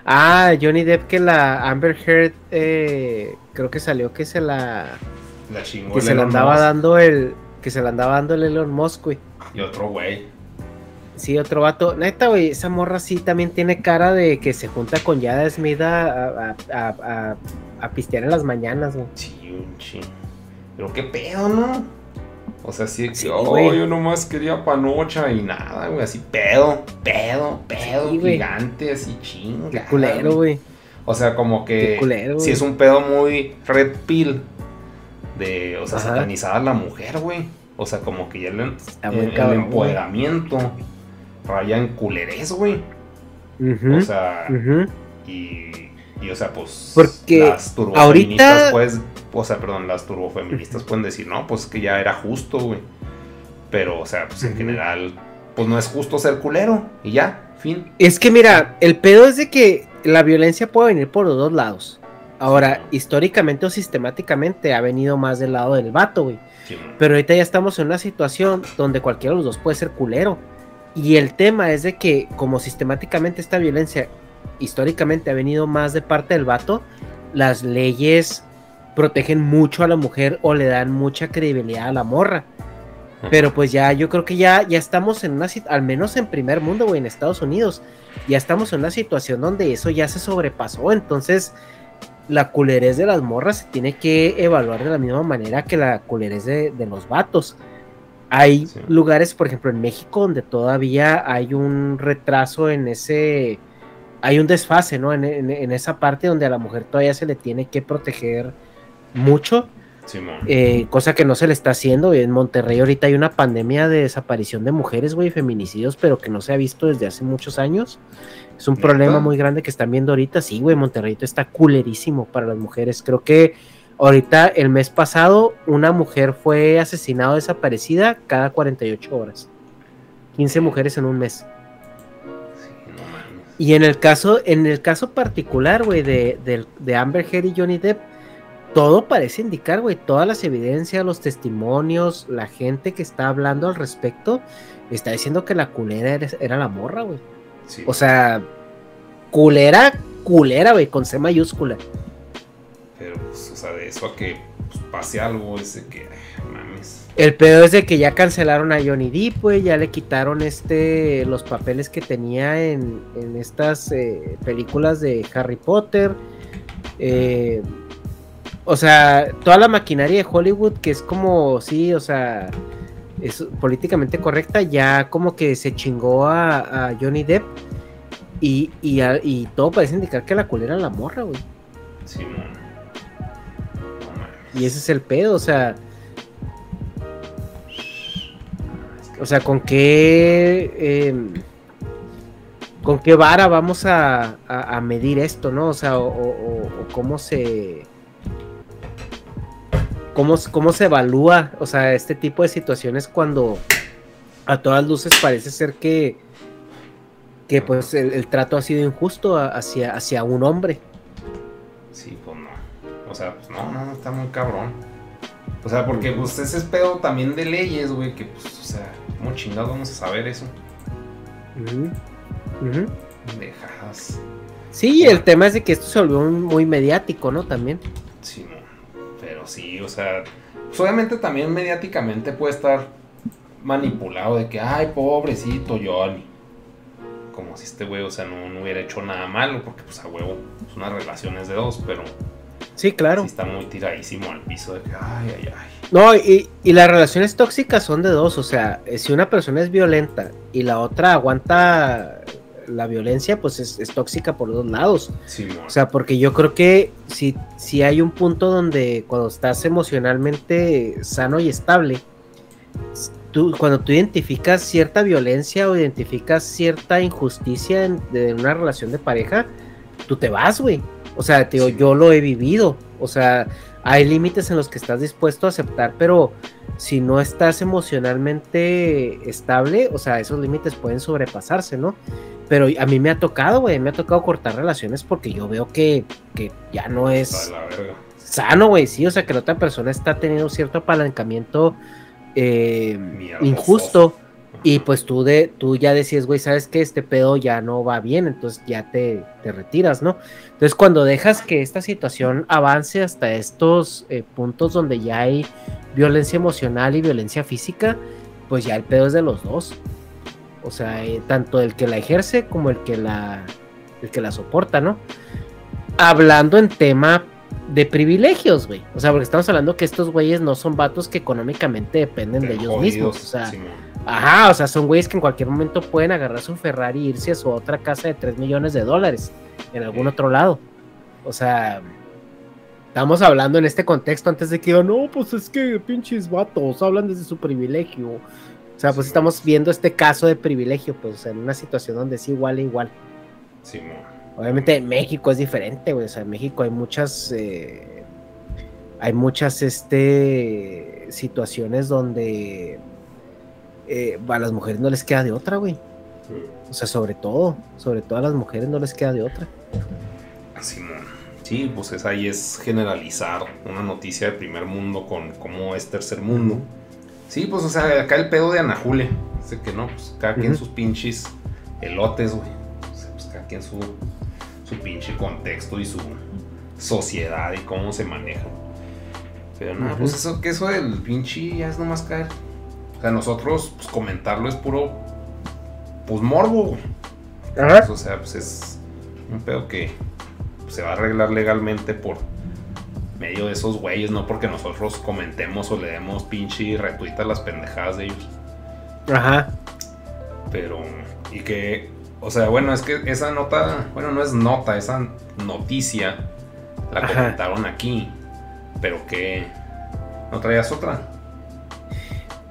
Ah, Johnny Depp que la Amber Heard, eh, creo que salió que se la, La chingó que se la andaba Musk dando el, que se la andaba dando el Elon Musk, güey. Y otro güey. Sí, otro vato. Neta, güey, esa morra sí también tiene cara de que se junta con Yada Smith a, a, a, a- pistear en las mañanas, güey. Sí, un ching. Pero qué pedo, ¿no? O sea, sí, Sí, oh, güey. yo nomás quería panocha y nada, güey, así pedo, pedo, pedo, Sí, güey. gigante, así chinga. Qué culero, güey. O sea, como que culero, si es un pedo muy red pill de, o sea, Ajá. satanizar a la mujer, güey. O sea, como que ya el, el- el empoderamiento raya en culerés, güey. O sea, y, y, o sea, pues Porque las turbofeministas, ahorita- pues, o sea, perdón, las turbofeministas pueden decir, no, pues que ya era justo, güey. Pero, o sea, pues en general, pues no es justo ser culero. Y ya, fin. Es que mira, el pedo es de que la violencia puede venir por los dos lados. Ahora, históricamente o sistemáticamente ha venido más del lado del vato, güey. Sí. Pero ahorita ya estamos en una situación donde cualquiera de los dos puede ser culero. Y el tema es de que como sistemáticamente esta violencia históricamente ha venido más de parte del vato, las leyes protegen mucho a la mujer o le dan mucha credibilidad a la morra. Pero pues ya, yo creo que ya, ya estamos en una sit- al menos en primer mundo, güey, en Estados Unidos, ya estamos en una situación donde eso ya se sobrepasó. Entonces, la culerez de las morras se tiene que evaluar de la misma manera que la culerez de, de los vatos. Hay Sí. lugares, por ejemplo, en México, donde todavía hay un retraso en ese. Hay un desfase, ¿no? En, en- en esa parte donde a la mujer todavía se le tiene que proteger mucho. Eh, cosa que no se le está haciendo. En Monterrey ahorita hay una pandemia de desaparición de mujeres, güey, feminicidios, pero que no se ha visto desde hace muchos años. Es un ¿Neta? problema muy grande que están viendo ahorita. Sí, güey, Monterrey está culerísimo para las mujeres. Creo que ahorita, el mes pasado, una mujer fue asesinada o desaparecida cada 48 horas. 15 mujeres en un mes. Y en el caso, en el caso particular, güey, de, de Amber Heard y Johnny Depp, todo parece indicar, güey, todas las evidencias, los testimonios, la gente que está hablando al respecto, está diciendo que la culera era, era la morra, güey. Sí. O sea, culera, culera, güey, con C mayúscula. Pero, pues, sea, de eso a que pues, pase algo, ese que, ay, mames. El peor es de que ya cancelaron a Johnny Depp, güey, ya le quitaron este los papeles que tenía en, en estas eh, películas de Harry Potter. Eh, o sea, toda la maquinaria de Hollywood, que es como, sí, o sea, es políticamente correcta, ya como que se chingó a, a Johnny Depp. Y, y, todo parece indicar que la culera era la morra, güey. No mames. Y ese es el pedo, o sea. O sea, ¿con qué. em, ¿Con qué vara vamos a, a- medir esto, no? O sea, o, cómo se. Cómo, ¿Cómo se evalúa, o sea, este tipo de situaciones cuando a todas luces parece ser que. Que pues el, trato ha sido injusto hacia, hacia un hombre. Sí. O sea, pues no, no, está muy cabrón. O sea, porque pues ese es pedo también de leyes, güey, que pues, o sea, ¿cómo chingados vamos a saber eso? Ujú. Dejadas. Sí, el tema es de que esto se volvió muy mediático, ¿no? También. Sí, no. Pero sí, o sea, pues obviamente también mediáticamente puede estar manipulado de que, ay, pobrecito Johnny. Como si este güey, o sea, no, no hubiera hecho nada malo, porque pues a huevo, son unas relaciones de dos, pero, Sí, claro. Sí está muy tiradísimo al piso de que, ay, ay, ay. No, y, y, las relaciones tóxicas son de dos, o sea, eh, si una persona es violenta y la otra aguanta la violencia, pues es, es tóxica por dos lados. Sí, o sea, porque yo creo que si, si hay un punto donde cuando estás emocionalmente sano y estable, tú, cuando tú identificas cierta violencia o identificas cierta injusticia en, en una relación de pareja, tú te vas, güey. O sea, tío, sí. yo lo he vivido. O sea, hay límites en los que estás dispuesto a aceptar, pero si no estás emocionalmente estable, o sea, esos límites pueden sobrepasarse, ¿no? Pero a mí me ha tocado, güey, me ha tocado cortar relaciones porque yo veo que, que ya no es sano, güey, sí, o sea, que la otra persona está teniendo cierto apalancamiento eh, injusto. Y pues tú, de, tú ya decías, güey, sabes que este pedo ya no va bien, entonces ya te, te, retiras, ¿no? Entonces cuando dejas que esta situación avance hasta estos eh, puntos donde ya hay violencia emocional y violencia física, pues ya el pedo es de los dos. O sea, eh, tanto el que la ejerce como el que la, el que la soporta, ¿no? Hablando en tema de privilegios, güey. O sea, porque estamos hablando que estos güeyes no son vatos que económicamente dependen de, de ellos jodidos, mismos. O sea, sí, Ajá, o sea, son güeyes que en cualquier momento pueden agarrar su Ferrari e irse a su otra casa de 3 millones de dólares en algún otro lado. O sea, estamos hablando en este contexto antes de que digan, no, pues es que pinches vatos hablan desde su privilegio. O sea, pues estamos viendo este caso de privilegio, pues en una situación donde es igual e igual. Sí, no. Obviamente en México es diferente, güey. O sea, en México hay muchas. Eh, hay muchas este, situaciones donde eh, a las mujeres no les queda de otra, güey. O sea, sobre todo, sobre todo a las mujeres no les queda de otra. Así, sí, pues es ahí es generalizar una noticia de primer mundo con cómo es tercer mundo. Sí, pues o sea, acá el pedo de Ana Julia. Dice que no, pues cada quien sus pinches elotes, güey. O sea, pues cada quien su, su pinche contexto y su sociedad y cómo se maneja. Pero no, pues eso, que eso del pinche ya es nomás caer sea, nosotros, pues comentarlo es puro, pues morbo. Pues, o sea, pues es un pedo que se va a arreglar legalmente por medio de esos güeyes, no porque nosotros comentemos o le demos pinche y retuita las pendejadas de ellos. Ajá. Pero, y que, o sea, bueno, es que esa nota, bueno, no es nota, esa noticia la Ajá. comentaron aquí, pero que no traías otra.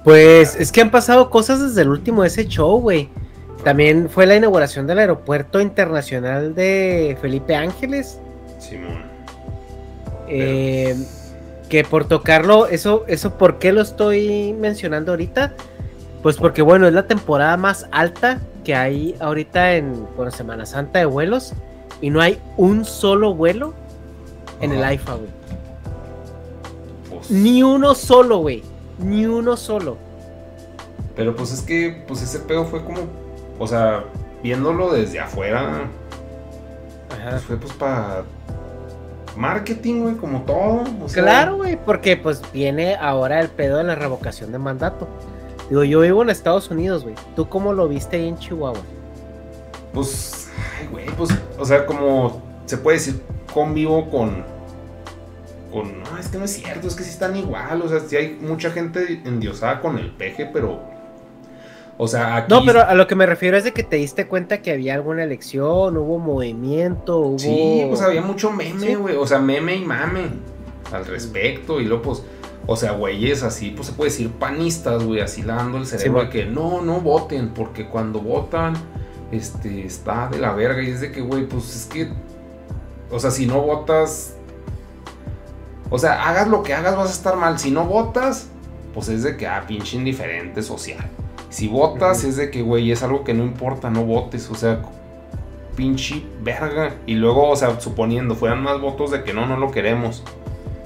Pues es que han pasado cosas desde el último de ese show, güey. También fue la inauguración del aeropuerto internacional de Felipe Ángeles. Simón. Eh, que por tocarlo, eso, eso, ¿por qué lo estoy mencionando ahorita? Pues porque, bueno, es la temporada más alta que hay ahorita en por Semana Santa de vuelos. Y no hay un solo vuelo en Ajá. el AIFA, güey. Pues... Ni uno solo, güey. Ni uno solo. Pero pues es que, pues ese pedo fue como, o sea, viéndolo desde afuera, Ajá. Pues fue pues para marketing, güey, como todo. O sea... Claro, güey, porque pues viene ahora el pedo de la revocación de mandato. Digo, yo vivo en Estados Unidos, güey. ¿Tú cómo lo viste ahí en Chihuahua? Pues, ay, güey, pues, o sea, como se puede decir, convivo con no, es que no es cierto, es que sí están igual, o sea, sí hay mucha gente endiosada con el peje, pero, o sea, aquí... No, pero a lo que me refiero es de que te diste cuenta que había alguna elección, hubo movimiento, hubo... Sí, pues había mucho meme, güey, ¿Sí? o sea, meme y mame al respecto, y luego, pues, o sea, güeyes así, pues se puede decir panistas, güey, así dando el cerebro sí, que no, no voten, porque cuando votan, este, está de la verga, y es de que, güey, pues es que, o sea, si no votas o sea, hagas lo que hagas, vas a estar mal. Si no votas, pues es de que, ah, pinche indiferente social. Si votas, uh -huh. es de que, güey, es algo que no importa, no votes. O sea, pinche verga. Y luego, o sea, suponiendo, fueran más votos de que no, no lo queremos.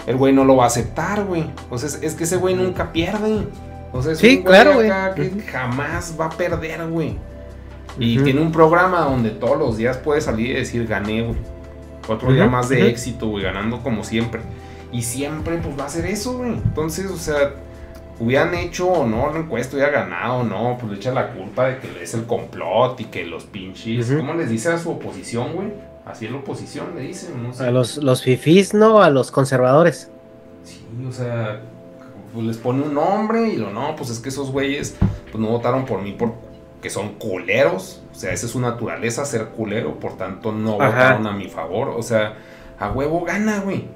El güey no lo va a aceptar, güey. O sea, es, que ese güey nunca pierde. O sea, es sí, un claro, güey. que uh jamás va a perder, güey. Y uh -huh. tiene un programa donde todos los días puede salir y decir, gané, güey. Otro día más de éxito, güey, ganando como siempre. Y siempre pues va a ser eso, güey. Entonces, o sea, hubieran hecho o no la encuesta, hubiera ganado o no, pues le echa la culpa de que es el complot y que los pinches. Uh -huh. ¿Cómo les dice a su oposición, güey? Así es la oposición, le dicen. A los, los fifís, ¿no? A los conservadores. Sí, o sea, pues les pone un nombre y lo no, pues es que esos güeyes pues no votaron por mí porque son culeros. O sea, esa es su naturaleza, ser culero. Por tanto, no votaron a mi favor. O sea, a huevo gana, güey.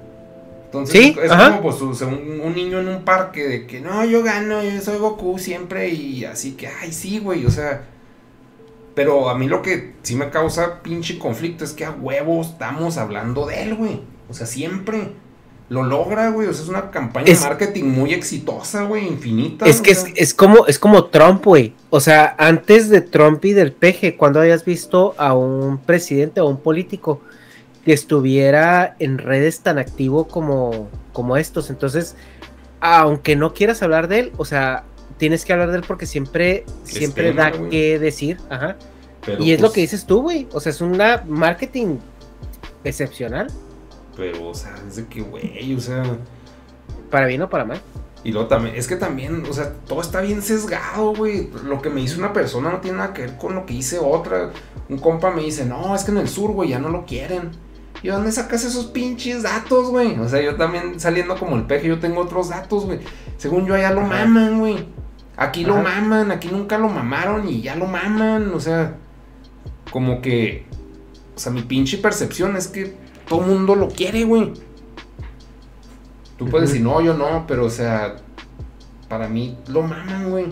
Entonces es como pues, un, niño en un parque de que no, yo gano, yo soy Goku siempre y así que, ay, sí, güey, o sea. Pero a mí lo que sí me causa pinche conflicto es que a huevo estamos hablando de él, güey. O sea, siempre lo logra, güey. O sea, es una campaña de marketing muy exitosa, güey, infinita. Es que es, como, es como Trump, güey. O sea, antes de Trump y del peje, cuando hayas visto a un presidente o un político que estuviera en redes tan activo como, como estos. Entonces, aunque no quieras hablar de él, o sea, tienes que hablar de él porque siempre, siempre da que decir. Ajá. y es lo pues que dices tú, güey. O sea, es una marketing excepcional. Pero, o sea, es de que, güey, o sea. Para bien o para mal. Y luego también, es que también, o sea, todo está bien sesgado, güey. Lo que me hizo una persona no tiene nada que ver con lo que hice otra. Un compa me dice, no, es que en el sur, güey, ya no lo quieren. ¿Y dónde sacas esos pinches datos, güey? O sea, yo también saliendo como el peje, yo tengo otros datos, güey. Según yo, allá lo maman, güey. Aquí lo maman, aquí nunca lo mamaron y ya lo maman. O sea, como que. O sea, mi pinche percepción es que todo mundo lo quiere, güey. Tú puedes decir, no, yo no, pero o sea, para mí lo maman, güey.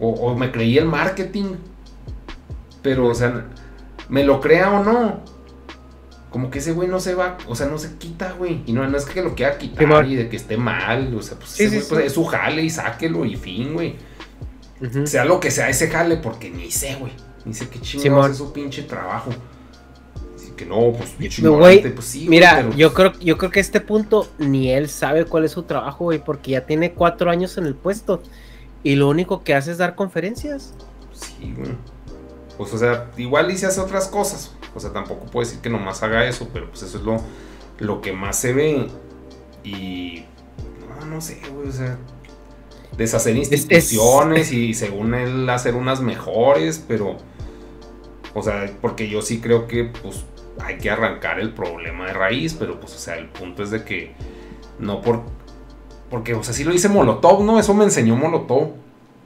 O, o me creí el marketing. Pero, o sea, me lo crea o no como que ese güey no se va, o sea, no se quita, güey. Y no, no es que lo quiera quitar y de que esté mal, o sea, pues, ese pues, es su jale y sáquelo y fin, güey. Sea lo que sea ese jale, porque ni sé, güey. Ni sé qué chingados es su pinche trabajo. Así que no, pues, güey, pues sí. Mira, yo, creo, yo creo que a este punto ni él sabe cuál es su trabajo, güey, porque ya tiene cuatro años en el puesto. Y lo único que hace es dar conferencias. Sí, güey. Pues, o sea, igual y se hace otras cosas. O sea, tampoco puedo decir que nomás haga eso, pero pues eso es lo, lo que más se ve. Y. No, no sé, güey, o sea. Deshacer instituciones y según él hacer unas mejores, pero. O sea, porque yo sí creo que, pues, hay que arrancar el problema de raíz, pero pues, o sea, el punto es de que no por. Porque, o sea, sí lo dice Molotov, ¿no? Eso me enseñó Molotov.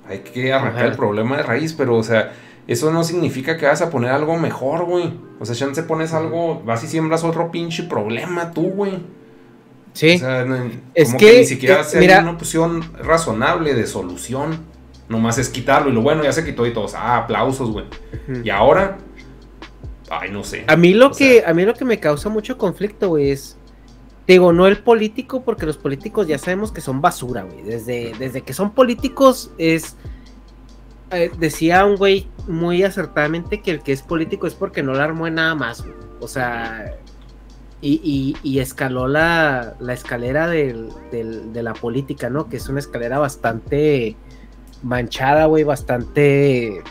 Hay que arrancar el problema de raíz, pero, o sea, eso no significa que vas a poner algo mejor, güey. O sea, ya se pones algo, vas y siembras otro pinche problema tú, güey. Sí. O sea, es como que, ni siquiera eh, una opción razonable de solución. Nomás es quitarlo y lo bueno ya se quitó y todos, ah, aplausos, güey. Y ahora, ay, no sé. A mí lo que a mí lo que me causa mucho conflicto, güey, es digo, no el político porque los políticos ya sabemos que son basura, güey. Desde desde que son políticos es eh, decía un güey muy acertadamente que el que es político es porque no la armó en nada más, O sea, y, escaló la, escalera de la política, ¿no? Que es una escalera bastante manchada, güey, bastante.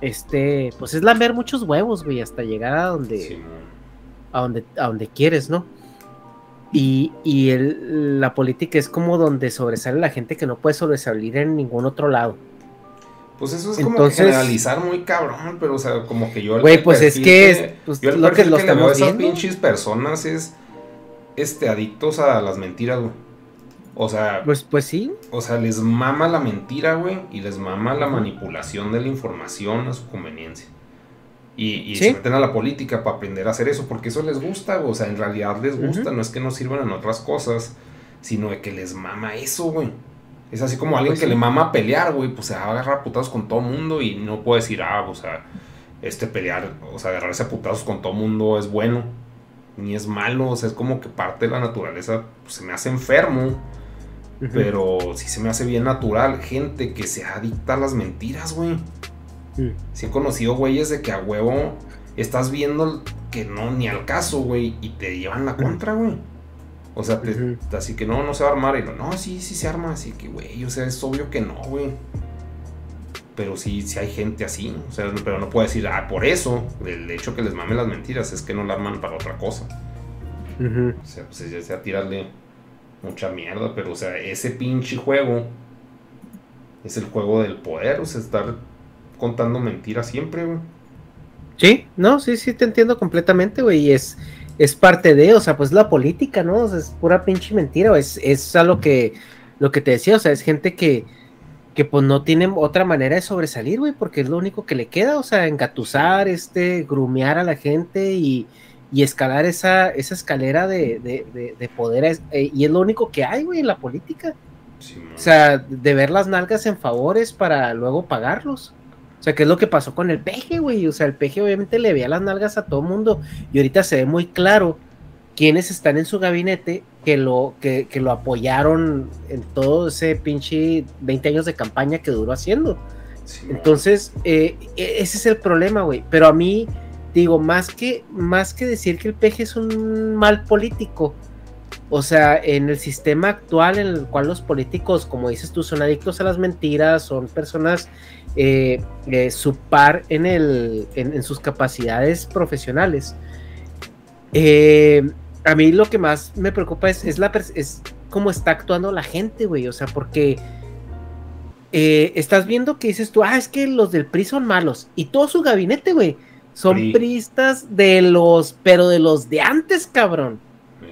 Este, pues es lamber muchos huevos, güey, hasta llegar a donde, a donde, a donde quieres, ¿no? Y, la política es como donde sobresale la gente que no puede sobresalir en ningún otro lado. Pues eso es como generalizar muy cabrón, pero o sea, como que yo... Güey, pues es que... pues, yo el lo que, lo que le veo a esas pinches personas es... Este, adictos a las mentiras, güey. O sea... Pues, pues sí. O sea, les mama la mentira, güey, y les mama la manipulación de la información a su conveniencia. Y, se meten a la política para aprender a hacer eso, porque eso les gusta, güey. O sea, en realidad les gusta, no es que no sirvan en otras cosas, sino de que les mama eso, güey. Es así como alguien pues que le mama pelear, güey, pues se va a agarrar a putazos con todo mundo y no puede decir, ah, o sea, este pelear, o sea, agarrarse a putazos con todo mundo es bueno, ni es malo, o sea, es como que parte de la naturaleza, pues, se me hace enfermo, pero sí se me hace bien natural, gente que se adicta a las mentiras, güey. Mm. Sí he conocido güeyes de que a huevo estás viendo que no, ni al caso, güey, y te llevan la contra, güey. O sea, así que no, no se va a armar. Y no, no, sí, sí se arma. Así que, güey, o sea, es obvio que no, güey. Pero sí, sí hay gente así. O sea, pero no puedo decir, ah, por eso, el hecho que les mamen las mentiras es que no la arman para otra cosa. O sea, pues ya sea tirarle mucha mierda. Pero, o sea, ese pinche juego es el juego del poder. O sea, estar contando mentiras siempre, güey. Sí, no, sí, sí, te entiendo completamente, güey. Y es, es parte de, o sea, pues la política, ¿no? O sea, es pura pinche mentira, es, es a lo que, lo que te decía, o sea, es gente que, que pues no tiene otra manera de sobresalir, güey, porque es lo único que le queda, o sea, engatusar, este, grumear a la gente y, y escalar esa, esa escalera de, de, de, poder, eh, y es lo único que hay, güey, en la política. o sea, de ver las nalgas en favores para luego pagarlos. O sea, ¿qué es lo que pasó con el peje, güey? O sea, el peje obviamente le veía las nalgas a todo mundo y ahorita se ve muy claro quiénes están en su gabinete que lo, que, que lo apoyaron en todo ese pinche 20 años de campaña que duró haciendo. Entonces, eh, e, ese es el problema, güey. Pero a mí, digo, más que, más que decir que el peje es un mal político, o sea, en el sistema actual en el cual los políticos, como dices tú, son adictos a las mentiras, son personas eh, eh su par en, el, en, sus capacidades profesionales. Eh, a mí lo que más me preocupa es, es, la, es cómo está actuando la gente, güey. O sea, porque estás viendo que dices tú, ah, es que los del PRI son malos. Y todo su gabinete, güey son priistas de los, pero de los de antes, cabrón.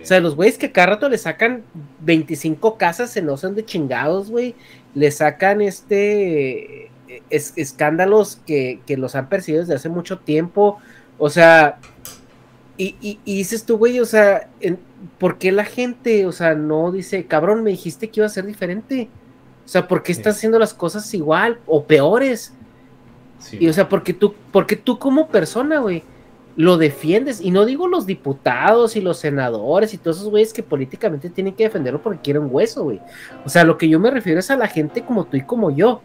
O sea, los güeyes que cada rato le sacan 25 casas en no son de chingados, güey. Le sacan este escándalos que, los han perseguido desde hace mucho tiempo. O sea, y, dices tú, güey, o sea, ¿por qué la gente, o sea, no dice, cabrón, me dijiste que iba a ser diferente? O sea, ¿por qué estás haciendo las cosas igual o peores? y o sea, porque tú, porque tú como persona, güey, lo defiendes. Y no digo los diputados y los senadores y todos esos güeyes que políticamente tienen que defenderlo porque quieren hueso, güey. O sea, lo que yo me refiero es a la gente como tú y como yo.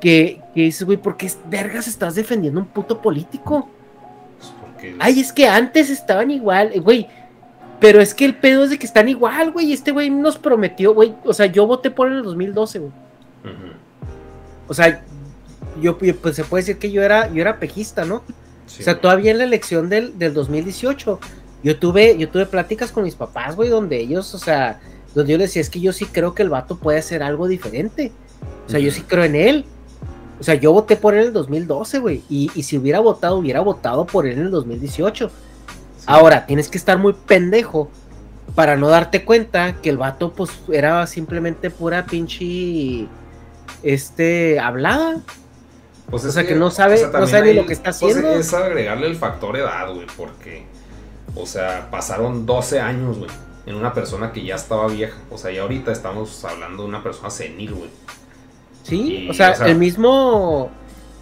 Que, que dices, güey, ¿por qué vergas estás defendiendo un puto político? Pues Ay, es que antes estaban igual, eh, güey. Pero es que el pedo es de que están igual, güey. Este güey nos prometió, güey. O sea, yo voté por él en el 2012, güey. O sea, yo pues se puede decir que yo era, yo era pejista, ¿no? O sea, todavía en la elección del, del 2018, yo tuve, yo tuve pláticas con mis papás, güey, donde ellos, o sea, donde yo les decía, es que yo sí creo que el vato puede hacer algo diferente. O sea, yo sí creo en él. O sea, yo voté por él en el 2012, güey. Y, y, si hubiera votado, hubiera votado por él en el 2018. Ahora, tienes que estar muy pendejo para no darte cuenta que el vato, pues, era simplemente pura pinche. Este. hablada. Pues o sea, que, no sabe, no sabe lo que está pues, haciendo. es agregarle el factor edad, güey, porque, o sea, pasaron 12 años, güey, en una persona que ya estaba vieja. O sea, y ahorita estamos hablando de una persona senil, güey. Sí, o, sea, el mismo,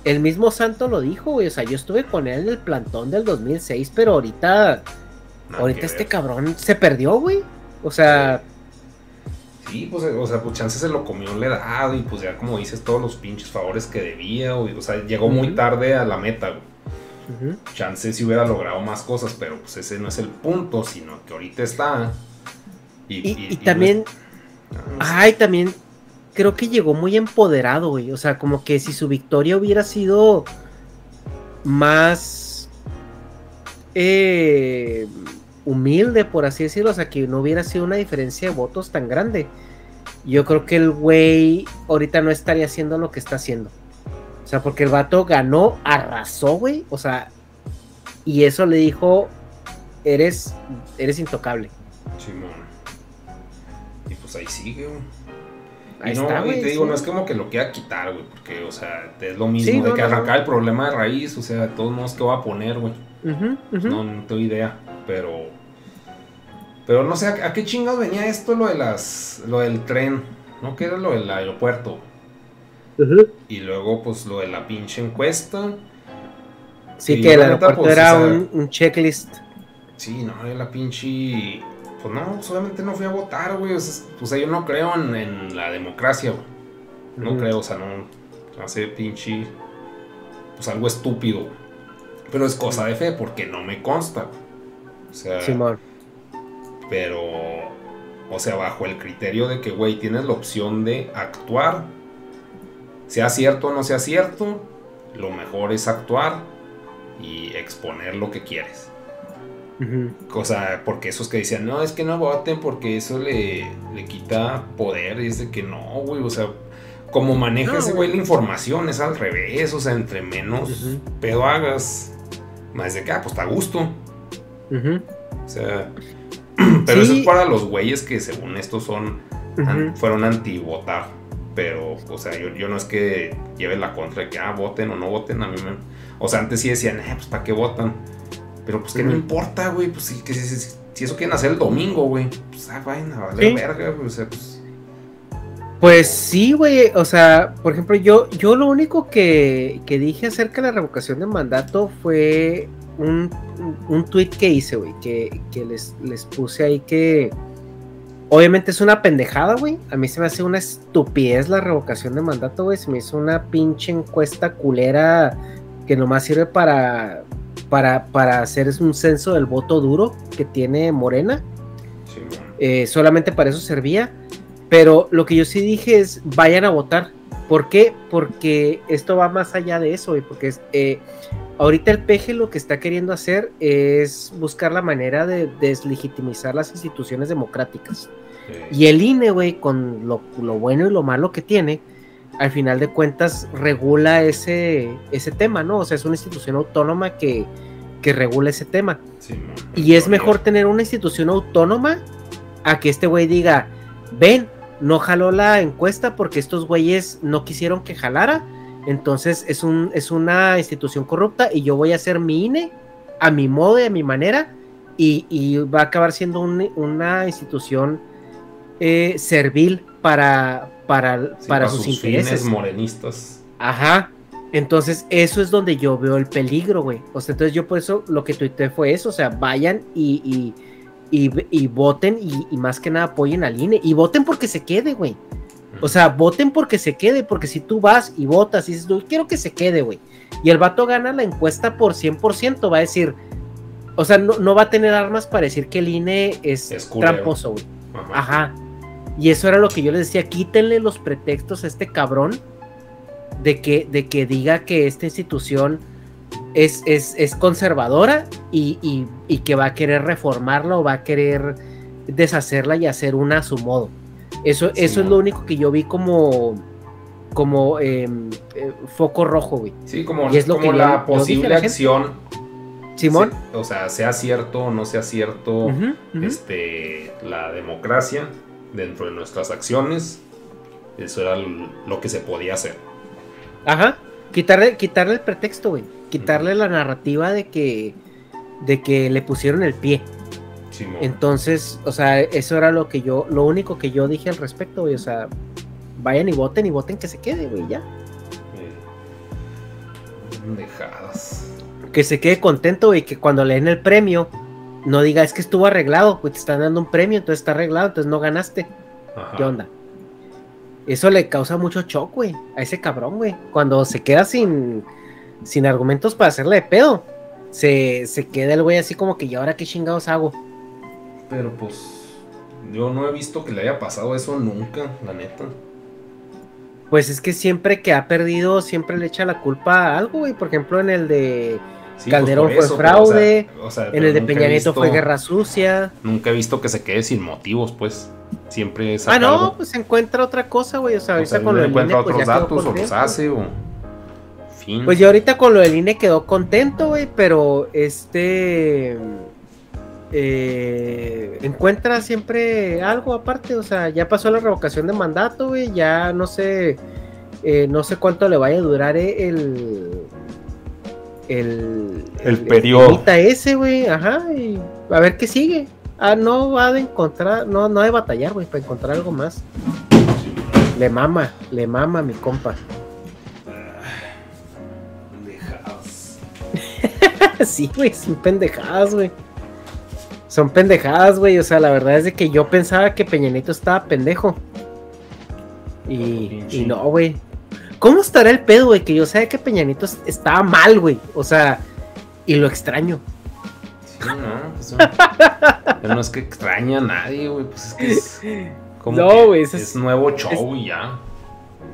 el mismo Santo lo dijo, güey. O sea, yo estuve con él en el plantón del 2006, pero ahorita, ahorita este cabrón se perdió, güey. O sea... Sí, pues, o sea, pues chance se lo comió la edad y pues ya como dices, todos los pinches favores que debía, o, sea, llegó muy tarde a la meta, güey. Chance si hubiera logrado más cosas, pero pues ese no es el punto, sino que ahorita está. Y, también, ay, también creo que llegó muy empoderado, güey. O sea, como que si su victoria hubiera sido más eh, humilde, por así decirlo, o sea, que no hubiera sido una diferencia de votos tan grande. Yo creo que el güey ahorita no estaría haciendo lo que está haciendo. O sea, porque el vato ganó, arrasó, güey. O sea, y eso le dijo, eres, eres intocable. Y pues ahí sigue, güey. Ahí no, está, güey. te digo, no es como que lo quiera quitar, güey, porque, o sea, es lo mismo de que arrancar el problema de raíz, o sea, de todos modos, ¿qué va a poner, güey? No, no tengo idea, pero pero no sé, ¿a, qué chingados venía esto lo de las. lo del tren? ¿No? Que era lo del aeropuerto. Y luego, pues, lo de la pinche encuesta. Sí, que el aeropuerto pues, era un, checklist. Sí, no, la pinche. Pues no, solamente no fui a votar, güey. O sea, pues yo no creo en, la democracia, güey. No creo, o sea, no. Hace pinche. Pues algo estúpido. Pero es cosa de fe, porque no me consta. O sea. Pero, o sea, bajo el criterio de que, güey, tienes la opción de actuar. Sea cierto o no sea cierto, lo mejor es actuar y exponer lo que quieres. Cosa, porque esos que decían, no, es que no voten porque eso le, le quita poder. Y es de que no, güey, o sea, como maneja ese güey la información, es al revés, o sea, entre menos pedo hagas, Más de que, ah, pues está a gusto. O sea, pero eso es para los güeyes que según esto son, an- fueron anti-votar. Pero, o sea, yo, yo no es que lleve la contra de que, ah, voten o no voten. A mí me... O sea, antes sí decían, eh, pues, ¿para qué votan? Pero, pues, no Ujú. importa, güey. Pues, si, que, si, si- si eso quieren hacer el domingo, güey. Pues, ah, vayan a valer Sí. verga, güey. O sea, pues... Pues sí, güey. O sea, por ejemplo, yo, yo lo único que, que dije acerca de la revocación de mandato fue un, un tweet que hice, güey. Que, que les, les puse ahí que. Obviamente es una pendejada, güey. A mí se me hace una estupidez la revocación de mandato, güey. Se me hizo una pinche encuesta culera que nomás sirve para, para, para hacer un censo del voto duro que tiene Morena. Sí. Eh, solamente para eso servía. Pero lo que yo sí dije es, vayan a votar. ¿Por qué? Porque esto va más allá de eso, güey, porque es, eh, ahorita el PG lo que está queriendo hacer es buscar la manera de deslegitimizar las instituciones democráticas. Y el INE, güey, con lo, lo bueno y lo malo que tiene, al final de cuentas regula ese, ese tema, ¿no? O sea, es una institución autónoma que, que regula ese tema. sí. Y es mejor tener una institución autónoma a que este güey diga, ven, no jaló la encuesta porque estos güeyes no quisieron que jalara. Entonces es, un, es una institución corrupta y yo voy a hacer mi INE a mi modo y a mi manera y, y va a acabar siendo un- una institución eh, servil para, para, Sí, para sus, intereses. fines morenistas. Ajá. Entonces, eso es donde yo veo el peligro, güey. O sea, entonces yo por eso lo que tuiteé fue eso. O sea, vayan y, y, y- y voten y, y más que nada apoyen al INE. Y voten porque se quede, güey. O sea, voten porque se quede. Porque si tú vas y votas y dices, "Yo quiero que se quede, güey. Y el vato gana la encuesta por 100%, va a decir... O sea, no, no va a tener armas para decir que el INE es, Es tramposo, güey. Ajá. Ajá. Y eso era lo que yo les decía, quítenle los pretextos a este cabrón de que, de que diga que esta institución es, es, es conservadora y, y- y que va a querer reformarla o va a querer deshacerla y hacer una a su modo. Eso, Sí, eso es lo único que yo vi como, como em, eh, foco rojo, güey. Sí, como, Y es lo que la yo posible la acción. Simón. O sea, sea cierto o no sea cierto este, la democracia dentro de nuestras acciones. Eso era lo que se podía hacer. Ajá. Quitarle, quitarle el pretexto, güey. Quitarle la narrativa de que, de que le pusieron el pie. Simón. Entonces, o sea, eso era lo que yo, lo único que yo dije al respecto, güey. O sea, vayan y voten y voten que se quede, güey, ya. Eh, pendejadas. Que se quede contento, güey, que cuando le den el premio, no diga, es que estuvo arreglado, pues te están dando un premio, entonces está arreglado, entonces no ganaste. Ajá. ¿Qué onda? Eso le causa mucho shock, güey, a ese cabrón, güey. Cuando se queda sin, sin argumentos para hacerle de pedo, se, se queda el güey así como que, ¿y ahora qué chingados hago? Pero pues yo no he visto que le haya pasado eso nunca, la neta. Pues es que siempre que ha perdido, siempre le echa la culpa a algo, güey. Por ejemplo, en el de Sí, Calderón pues, por fue pero, o sea, fraude, o sea, en el de Peña Nieto fue guerra sucia. Nunca he visto que se quede sin motivos, pues. Siempre es Ah, no, pues se encuentra otra cosa, güey. O sea, ahorita con lo del INE, encuentra pues otros datos o los hace o. Fin. Pues yo ahorita con lo del INE quedó contento, güey, pero este eh, encuentra siempre algo aparte, o sea, ya pasó la revocación de mandato, güey, ya no sé, eh, no sé cuánto le vaya a durar eh, el el, El periodo. temita ese, güey, ajá, y a ver qué sigue. Ah, no va de encontrar, no, no de batallar, güey, para encontrar algo más. Le mama, le mama mi compa. Pendejadas. sí, güey, son pendejadas, güey. Son pendejadas, güey. O sea, la verdad es de que yo pensaba que Peñanito estaba pendejo. Y, y no, güey. ¿Cómo estará el pedo, güey? Que yo sabía que Peñanito es- estaba mal, güey. O sea, y lo extraño. Sí, no, pues no. Pero no es que extraña a nadie, güey. Pues es que es. Como No, que es, es- nuevo show y ya.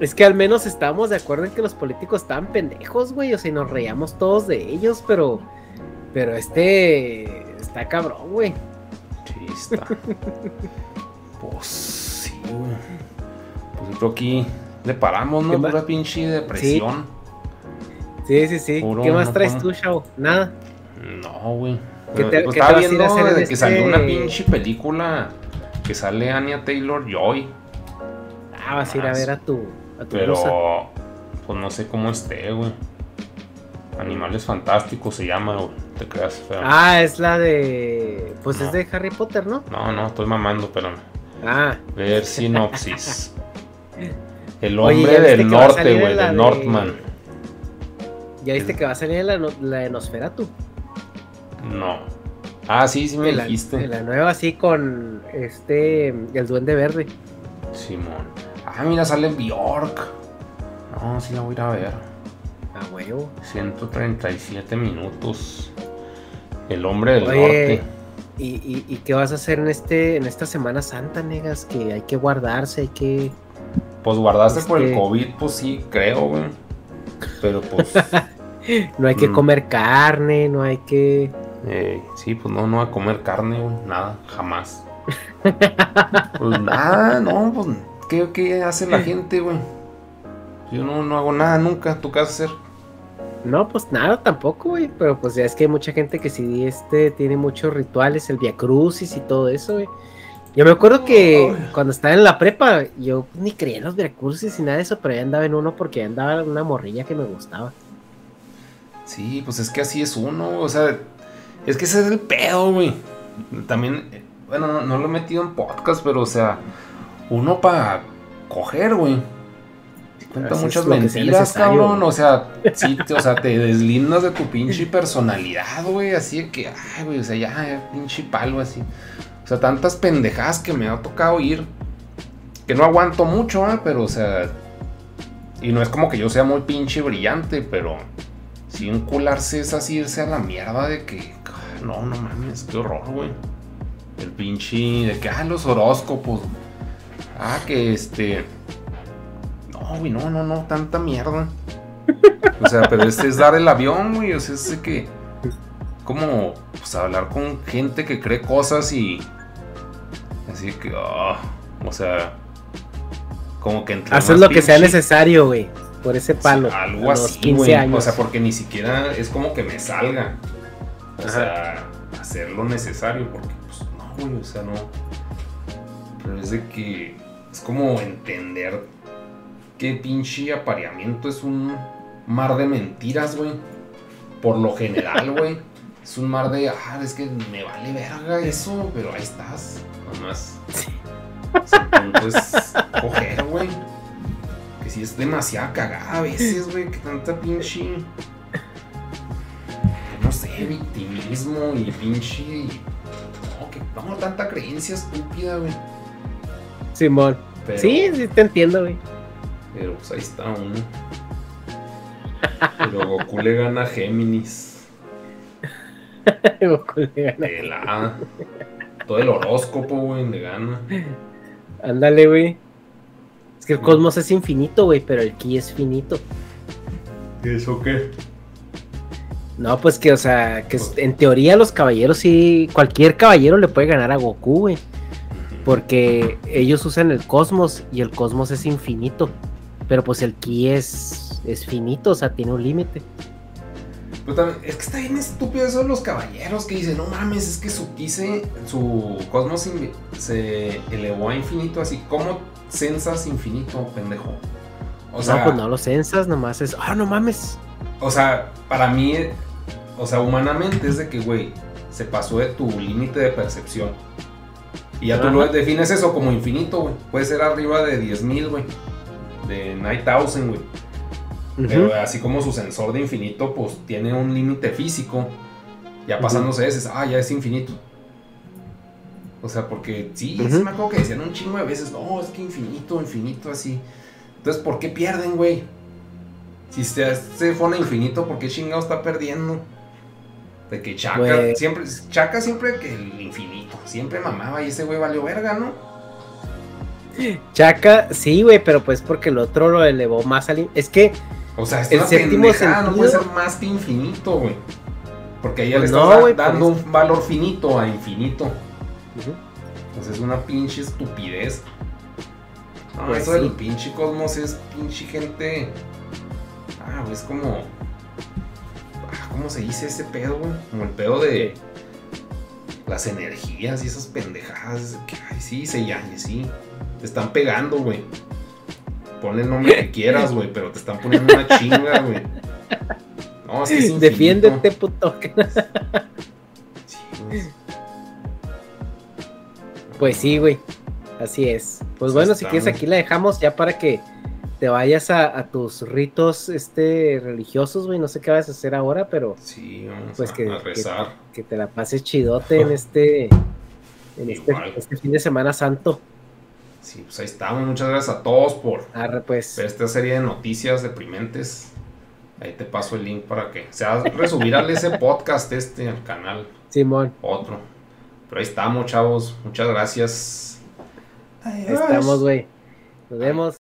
Es que al menos estábamos de acuerdo en que los políticos estaban pendejos, güey. O sea, y nos reíamos todos de ellos, pero. Pero este. Está cabrón, güey. Sí, está. pues sí, güey. Pues yo creo que aquí le paramos, ¿no? Pura pinche depresión. Sí, sí, sí. Puro, ¿Qué más no, traes tú, Chavo? Nada. No, güey. ¿Qué te- Pues qué estaba te vas a ir a viendo hacer de que salió este- una pinche película que sale Anya Taylor Joy. Ah, vas a ir a ver a tu, a tu Pero, pues no sé cómo esté, güey. Animales Fantásticos se llama, güey. Te creas feo. Ah, es la de. Pues No. es de Harry Potter, ¿no? No, no, estoy mamando, pero Ah, ver sinopsis. El hombre ¿ya viste del norte, güey, de Northman. ya viste que va a salir la, la de Nosferatu. No. Ah, sí, sí me la, dijiste. de la nueva, así con este. El Duende Verde. Simón. Ah, mira, sale Bjork. No, sí la voy a ir a ver. A huevo. 137 minutos. El hombre del Oye, norte. ¿y, y, y qué vas a hacer en este en esta Semana Santa, negas? Que hay que guardarse, hay que. Pues guardaste por el COVID, pues sí, creo, güey. Pero pues. No hay que Mm. comer carne, no hay que. eh, sí, pues no, no va a comer carne, güey. Nada, jamás. Pues nada, no, pues. ¿Qué, qué hace la gente, güey? Yo no, no hago nada nunca. ¿Tú qué a hacer? No, pues nada tampoco, güey. Pero pues ya es que hay mucha gente que sí este tiene muchos rituales, el Via Crucis y todo eso, güey. Yo me acuerdo que cuando estaba en la prepa, yo ni creía en los Crucis y nada de eso, pero ya andaba en uno porque ya andaba una morrilla que me gustaba. Sí, pues es que así es uno, o sea, es que ese es el pedo, güey. También, bueno, no, no lo he metido en podcast, pero o sea, uno para coger, güey. Cuenta muchas mentiras, cabrón. O sea, sí, te, o sea, te deslindas de tu pinche personalidad, güey. Así de que, ay, güey, o sea, ya, ya, pinche palo así. O sea, tantas pendejadas que me ha tocado ir. Que no aguanto mucho, ¿eh? Pero, o sea. Y no es como que yo sea muy pinche brillante, pero. Si encularse es así, irse a la mierda de que. ah, No, no mames, qué horror, güey. El pinche. De que, ah, los horóscopos. Ah, que este. No, güey, no, no, no, tanta mierda. O sea, pero este es dar el avión, güey. O sea, es que. Como, pues hablar con gente que cree cosas y. Así que, ah, o sea. Como que Hacer lo que sea necesario, güey. Por ese palo. Algo así, 15 güey. O sea, porque ni siquiera es como que me salga. O Ajá. sea, hacer lo necesario, porque pues no, güey, o sea, no. Pero es de que es como entender que pinche apareamiento es un mar de mentiras, güey. Por lo general, güey. Es un mar de, ah, es que me vale verga eso, pero ahí estás, nomás. O sea, el punto es coger, güey. Que si es demasiada cagada a veces, güey, que tanta pinche. No sé, victimismo y pinche. No, que no, tanta creencia estúpida, güey. Simón. Pero, Sí, sí te entiendo, güey. Pero pues ahí está uno. Pero Goku le gana a Géminis. Todo el horóscopo, güey, le gana. Ándale, güey. Es que el cosmos es infinito, güey, pero el ki es finito. ¿Y eso qué? No, pues que, o sea, que es- en teoría los caballeros sí, cualquier caballero le puede ganar a Goku, güey. Porque ellos usan el cosmos y el cosmos es infinito. Pero pues el ki es, es finito, o sea, tiene un límite. Pero también, es que está bien estúpido eso de los caballeros que dicen, no mames, es que su ki se, su cosmos se elevó a infinito, así como sensas infinito, pendejo. O sea, no, pues no lo censas, nomás es, ah, no mames. o sea, para mí, o sea, humanamente es de que, güey, se pasó de tu límite de percepción. Y ya tú lo defines eso como infinito, güey. Puede ser arriba de 10.000, güey. De 9000, güey. Pero Ujú. así como su sensor de infinito, pues tiene un límite físico. Ya pasándose ese, ah, ya es infinito. O sea, porque sí, sí Ujú. me acuerdo que decían un chingo de veces, no, es que infinito, infinito, así. Entonces, ¿por qué pierden, güey? Si se, se pone infinito, ¿por qué chingado está perdiendo? De que Chaka Güey. siempre, Chaka siempre que el infinito, siempre mamaba y ese güey valió verga, ¿no? Chaka, sí, güey, pero pues porque el otro lo elevó más al... Es que, O sea, es El una pendejada, no puede ser más que infinito, güey. Porque ahí ya le Pues estás no, dando eso. un valor finito a infinito. Ujú. Entonces es una pinche estupidez. No, Pues eso sí. del pinche cosmos es pinche gente. Ah, güey, es como. Ah, ¿cómo se dice ese pedo, güey? Como el pedo de las energías y esas pendejadas. Que, ay, sí, se llame, sí. Te están pegando, güey. Pon el nombre que quieras, güey, pero te están poniendo una chinga, güey. No, es que es Defiéndete, puto. Sí, güey. Pues sí, güey. Así es. Pues bueno, si quieres aquí la dejamos ya para que te vayas a, tus ritos este religiosos, güey. No sé qué vas a hacer ahora, pero sí, vamos pues que, rezar. Que, te la pases chidote en este en este, este, fin de semana santo. Sí, pues ahí estamos. Muchas gracias a todos por pues. ver esta serie de noticias deprimentes. Ahí te paso el link para que sea resubirle ese podcast este al canal. Simón. Otro. Pero ahí estamos, chavos. Muchas gracias. Ahí estamos, güey. Nos vemos.